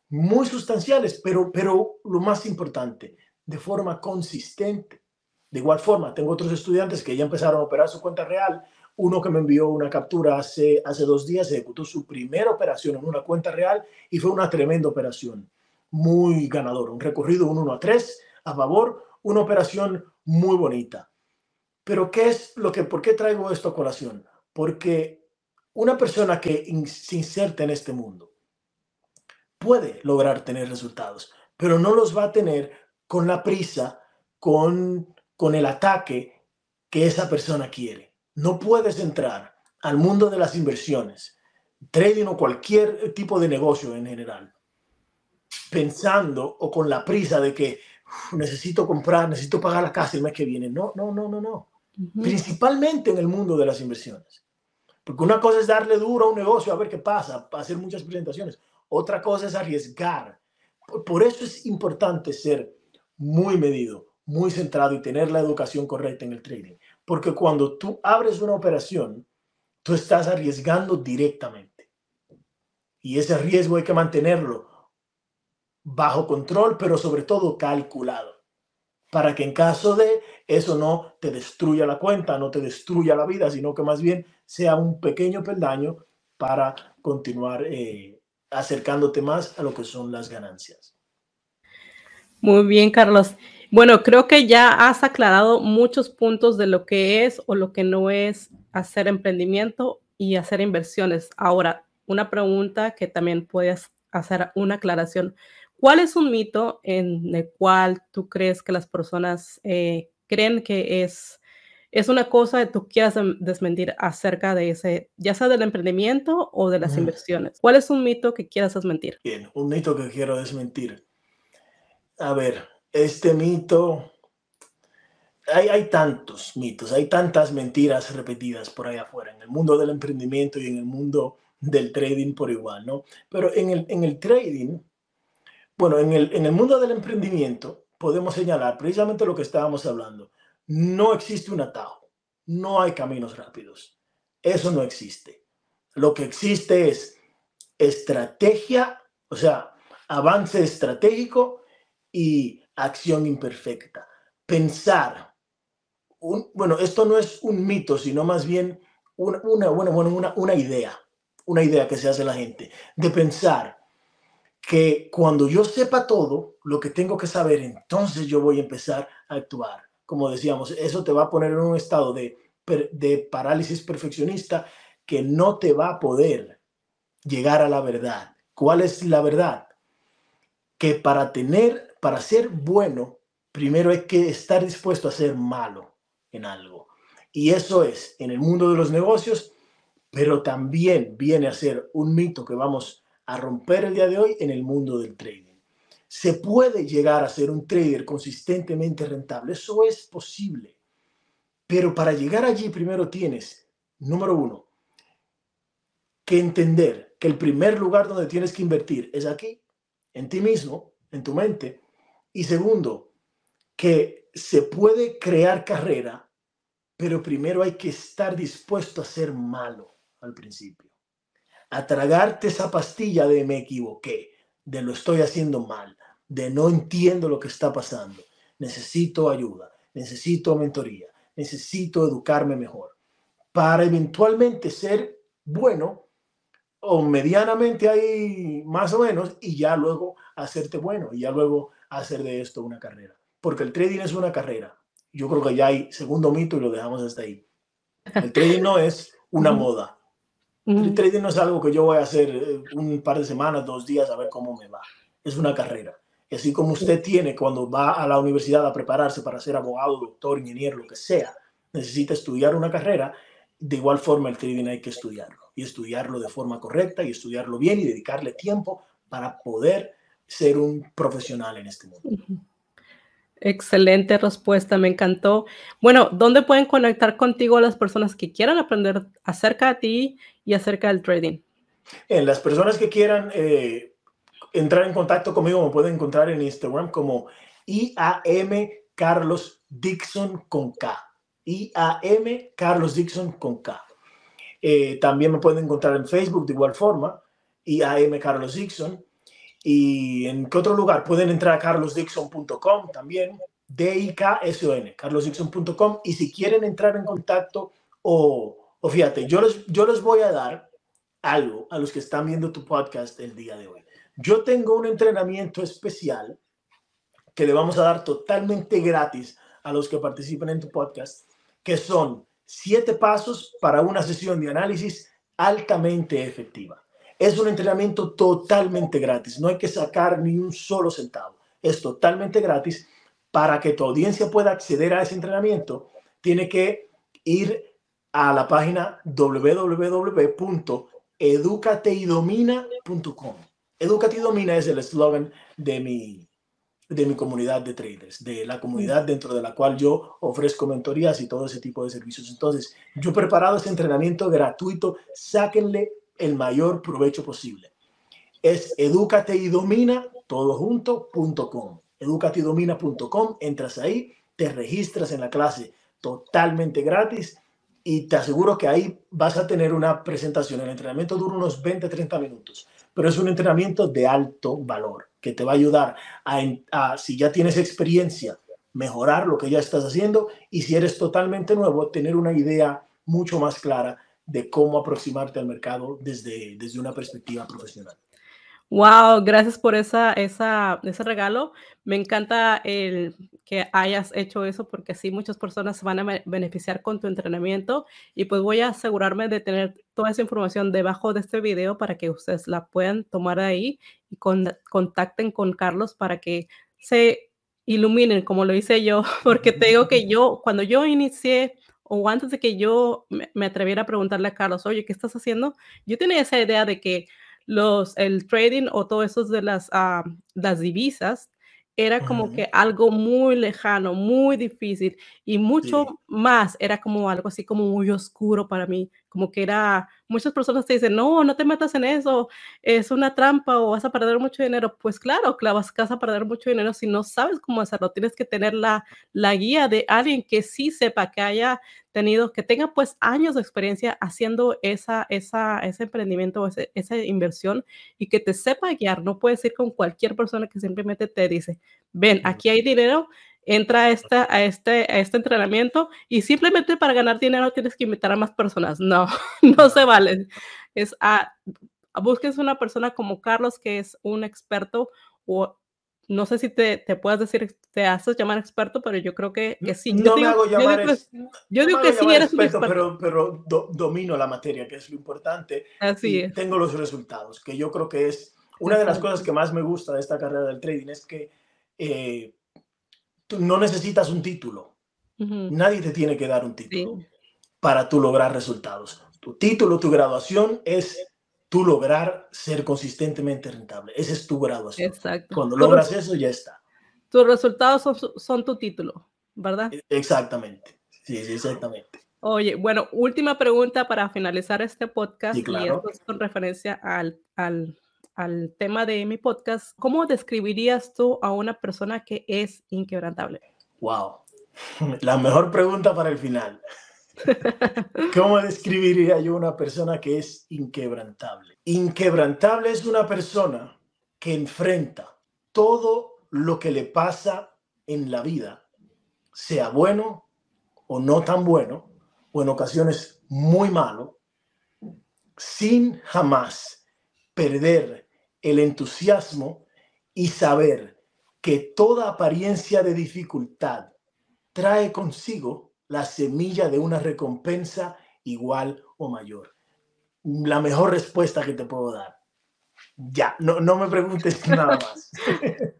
muy sustanciales, pero, pero lo más importante, de forma consistente. De igual forma, tengo otros estudiantes que ya empezaron a operar su cuenta real. Uno que me envió una captura hace, hace dos días ejecutó su primera operación en una cuenta real y fue una tremenda operación, muy ganadora. Un recorrido un 1 a 3 a favor, una operación muy bonita. Pero ¿qué es lo que, por qué traigo esto a colación? Porque una persona que se inserta en este mundo puede lograr tener resultados, pero no los va a tener con la prisa, con con el ataque que esa persona quiere. No puedes entrar al mundo de las inversiones, trading o cualquier tipo de negocio en general, pensando o con la prisa de que necesito comprar, necesito pagar la casa el mes que viene. No, no, no, no, no. Principalmente en el mundo de las inversiones. Porque una cosa es darle duro a un negocio a ver qué pasa, hacer muchas presentaciones. Otra cosa es arriesgar. por eso es importante ser muy medido muy centrado y tener la educación correcta en el trading. Porque cuando tú abres una operación, tú estás arriesgando directamente. Y ese riesgo hay que mantenerlo bajo control, pero sobre todo calculado. Para que en caso de eso no te destruya la cuenta, no te destruya la vida, sino que más bien sea un pequeño peldaño para continuar eh, acercándote más a lo que son las ganancias. Muy bien, Carlos. Bueno, creo que ya has aclarado muchos puntos de lo que es o lo que no es hacer emprendimiento y hacer inversiones. Ahora, una pregunta que también puedes hacer una aclaración. ¿Cuál es un mito en el cual tú crees que las personas eh, creen que es, es una cosa que tú quieras desmentir acerca de ese, ya sea del emprendimiento o de las inversiones? ¿Cuál es un mito que quieras desmentir? Bien, un mito que quiero desmentir. A ver, este mito, hay, hay, tantos mitos, hay tantas mentiras repetidas por ahí afuera, en el mundo del emprendimiento y en el mundo del trading por igual, ¿no? Pero en el, en el trading, bueno, en el, en el mundo del emprendimiento podemos señalar precisamente lo que estábamos hablando. No existe un atajo, no hay caminos rápidos. Eso no existe. Lo que existe es estrategia, o sea, avance estratégico y acción imperfecta. Pensar, bueno, esto no es un mito, sino más bien una, una, bueno, una, una idea, una idea que se hace la gente, de pensar que cuando yo sepa todo lo que tengo que saber, entonces yo voy a empezar a actuar. Como decíamos, eso te va a poner en un estado de, de parálisis perfeccionista que no te va a poder llegar a la verdad. ¿Cuál es la verdad? Que para tener para ser bueno, primero hay que estar dispuesto a ser malo en algo. Y eso es en el mundo de los negocios, pero también viene a ser un mito que vamos a romper el día de hoy en el mundo del trading. Se puede llegar a ser un trader consistentemente rentable, eso es posible, Pero para llegar allí primero tienes, número uno, que entender que el primer lugar donde tienes que invertir es aquí, en ti mismo, en tu mente. Y segundo, que se puede crear carrera, pero primero hay que estar dispuesto a ser malo al principio. A tragarte esa pastilla de me equivoqué, de lo estoy haciendo mal, de no entiendo lo que está pasando. Necesito ayuda, necesito mentoría, necesito educarme mejor para eventualmente ser bueno o medianamente ahí más o menos y ya luego hacerte bueno y ya luego hacer de esto una carrera. Porque el trading es una carrera. Yo creo que ya hay segundo mito y lo dejamos hasta ahí. El trading no es una moda. El trading no es algo que yo voy a hacer eh, un par de semanas, dos días a ver cómo me va. Es una carrera. Y así como usted tiene cuando va a la universidad a prepararse para ser abogado, doctor, ingeniero, lo que sea, necesita estudiar una carrera, de igual forma el trading hay que estudiarlo y estudiarlo de forma correcta y estudiarlo bien y dedicarle tiempo para poder ser un profesional en este mundo. Excelente respuesta, me encantó. Bueno, ¿dónde pueden conectar contigo las personas que quieran aprender acerca de ti y acerca del trading? En las personas que quieran eh, entrar en contacto conmigo me pueden encontrar en Instagram como IAM Carlos con K. IAM con K. Eh, también me pueden encontrar en Facebook de igual forma, IAM Carlos Dixon. Y en qué otro lugar pueden entrar a carlosdixon.com también, D-I-K-S-O-N, carlosdixon.com. Y si quieren entrar en contacto o, o fíjate, yo les, yo les voy a dar algo a los que están viendo tu podcast el día de hoy. Yo tengo un entrenamiento especial que le vamos a dar totalmente gratis a los que participen en tu podcast, que son siete pasos para una sesión de análisis altamente efectiva. Es un entrenamiento totalmente gratis, no hay que sacar ni un solo centavo. Es totalmente gratis. Para que tu audiencia pueda acceder a ese entrenamiento, tiene que ir a la página www.educateidomina.com. Educate y domina es el eslogan de mi, de mi comunidad de traders, de la comunidad dentro de la cual yo ofrezco mentorías y todo ese tipo de servicios. Entonces, yo he preparado este entrenamiento gratuito, sáquenle el mayor provecho posible. Es educate y domina todo junto.com. Educateydomina.com, entras ahí, te registras en la clase totalmente gratis y te aseguro que ahí vas a tener una presentación. El entrenamiento dura unos 20-30 minutos, pero es un entrenamiento de alto valor que te va a ayudar a, si ya tienes experiencia, mejorar lo que ya estás haciendo y si eres totalmente nuevo, tener una idea mucho más clara de cómo aproximarte al mercado desde, desde una perspectiva profesional. Wow, gracias por esa, ese regalo. Me encanta el que hayas hecho eso porque así muchas personas se van a beneficiar con tu entrenamiento y pues voy a asegurarme de tener toda esa información debajo de este video para que ustedes la puedan tomar ahí y contacten con Carlos para que se iluminen como lo hice yo, porque te digo que yo, cuando yo inicié o antes de que yo me, atreviera a preguntarle a Carlos, oye, ¿qué estás haciendo? Yo tenía esa idea de que los, el trading o todo eso de las, ah, las divisas era como que algo muy lejano, muy difícil y mucho más era como algo así como muy oscuro para mí, como que era, muchas personas te dicen, no, no te metas en eso, es una trampa o vas a perder mucho dinero. Pues claro, que vas a perder mucho dinero si no sabes cómo hacerlo, tienes que tener la, la guía de alguien que sí sepa, que haya tenido, que tenga pues años de experiencia haciendo esa, esa, ese emprendimiento, esa inversión y que te sepa guiar. No puedes ir con cualquier persona que simplemente te dice, ven, aquí hay dinero, entra a, esta, a, este, a este entrenamiento y simplemente para ganar dinero tienes que invitar a más personas. No, no se vale. Es a, busques una persona como Carlos, que es un experto o no sé si te, te puedas decir, te haces llamar experto, pero yo creo que, que sí. No yo me hago llamar Yo digo, que sí eres experto, Pero, pero domino la materia, que es lo importante. Así y es. Tengo los resultados, que yo creo que es una de las cosas que más me gusta de esta carrera del trading, es que eh, no necesitas un título. Nadie te tiene que dar un título para tú lograr resultados. Tu título, tu graduación es tú lograr ser consistentemente rentable. Esa es tu graduación. Exacto. Cuando logras eso, ya está. Tus resultados son, son tu título, ¿verdad? E, exactamente. Sí, sí, exactamente. Oye, bueno, última pregunta para finalizar este podcast y esto es con referencia al, al, al tema de mi podcast. ¿Cómo describirías tú a una persona que es inquebrantable? Wow, la mejor pregunta para el final. ¿Cómo describiría yo una persona que es inquebrantable? Inquebrantable es una persona que enfrenta todo lo que le pasa en la vida, sea bueno o no tan bueno, o en ocasiones muy malo, sin jamás perder el entusiasmo y saber que toda apariencia de dificultad trae consigo la semilla de una recompensa igual o mayor. La mejor respuesta que te puedo dar. Ya, no, no me preguntes nada más.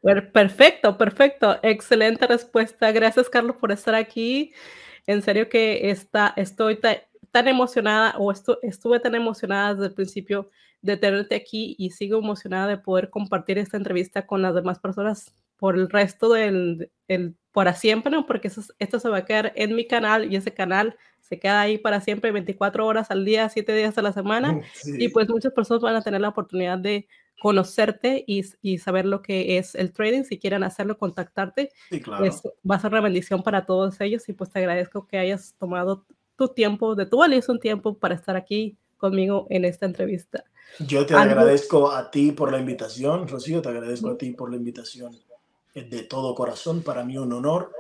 Perfecto, perfecto. Excelente respuesta. Gracias, Carlos, por estar aquí. En serio que está, estoy tan emocionada o estuve tan emocionada desde el principio de tenerte aquí y sigo emocionada de poder compartir esta entrevista con las demás personas por el resto del, el, para siempre, ¿no? Porque esto se va a quedar en mi canal y ese canal se queda ahí para siempre, 24 horas al día, 7 días a la semana. Y pues muchas personas van a tener la oportunidad de conocerte y, y, saber lo que es el trading. Si quieren hacerlo, contactarte. Sí, claro. va a ser una bendición para todos ellos y pues te agradezco que hayas tomado tu tiempo, de tu valioso tiempo para estar aquí conmigo en esta entrevista. Yo te agradezco a ti por la invitación, Rocío, te agradezco a ti por la invitación de todo corazón. Para mí un honor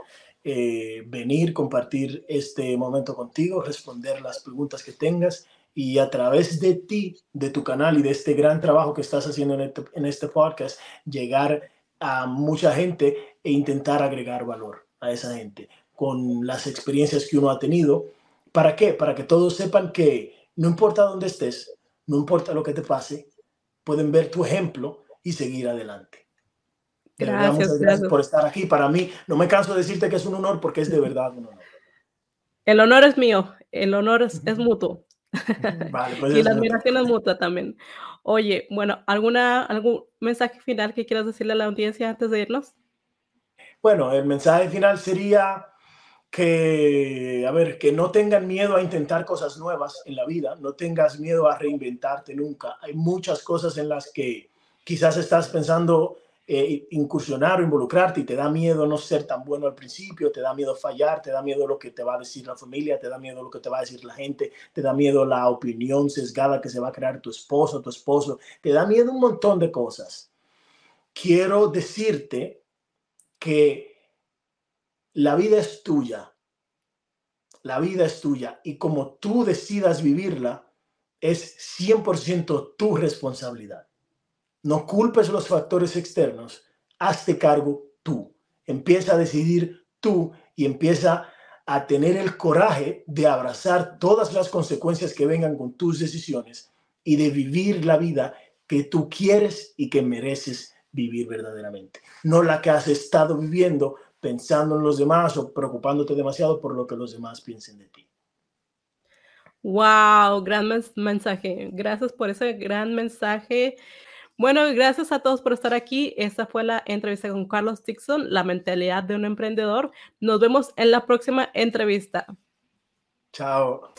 eh, venir, compartir este momento contigo, responder las preguntas que tengas y a través de ti, de tu canal y de este gran trabajo que estás haciendo en este, en este podcast, llegar a mucha gente e intentar agregar valor a esa gente con las experiencias que uno ha tenido ¿Para qué? Para que todos sepan que no importa dónde estés, no importa lo que te pase, pueden ver tu ejemplo y seguir adelante. Gracias, gracias, por estar aquí. Para mí, no me canso de decirte que es un honor porque es de verdad un honor. El honor es mío, el honor es, mutuo. Vale, pues y la admiración es mutua también. Oye, bueno, ¿alguna, ¿algún mensaje final que quieras decirle a la audiencia antes de irnos? Bueno, el mensaje final sería que, a ver, que no tengan miedo a intentar cosas nuevas en la vida, no tengas miedo a reinventarte nunca. Hay muchas cosas en las que quizás estás pensando eh, incursionar o involucrarte y te da miedo no ser tan bueno al principio, te da miedo fallar, te da miedo lo que te va a decir la familia, te da miedo lo que te va a decir la gente, te da miedo la opinión sesgada que se va a crear tu esposo, tu esposo, te da miedo un montón de cosas. Quiero decirte que la vida es tuya. La vida es tuya. Y como tú decidas vivirla, es 100% tu responsabilidad. No culpes los factores externos. Hazte cargo tú. Empieza a decidir tú y empieza a tener el coraje de abrazar todas las consecuencias que vengan con tus decisiones y de vivir la vida que tú quieres y que mereces vivir verdaderamente. No la que has estado viviendo pensando en los demás o preocupándote demasiado por lo que los demás piensen de ti. Wow, gran mensaje. Gracias por ese gran mensaje. Bueno, gracias a todos por estar aquí. Esta fue la entrevista con Carlos Dixon, la mentalidad de un emprendedor. Nos vemos en la próxima entrevista. Chao.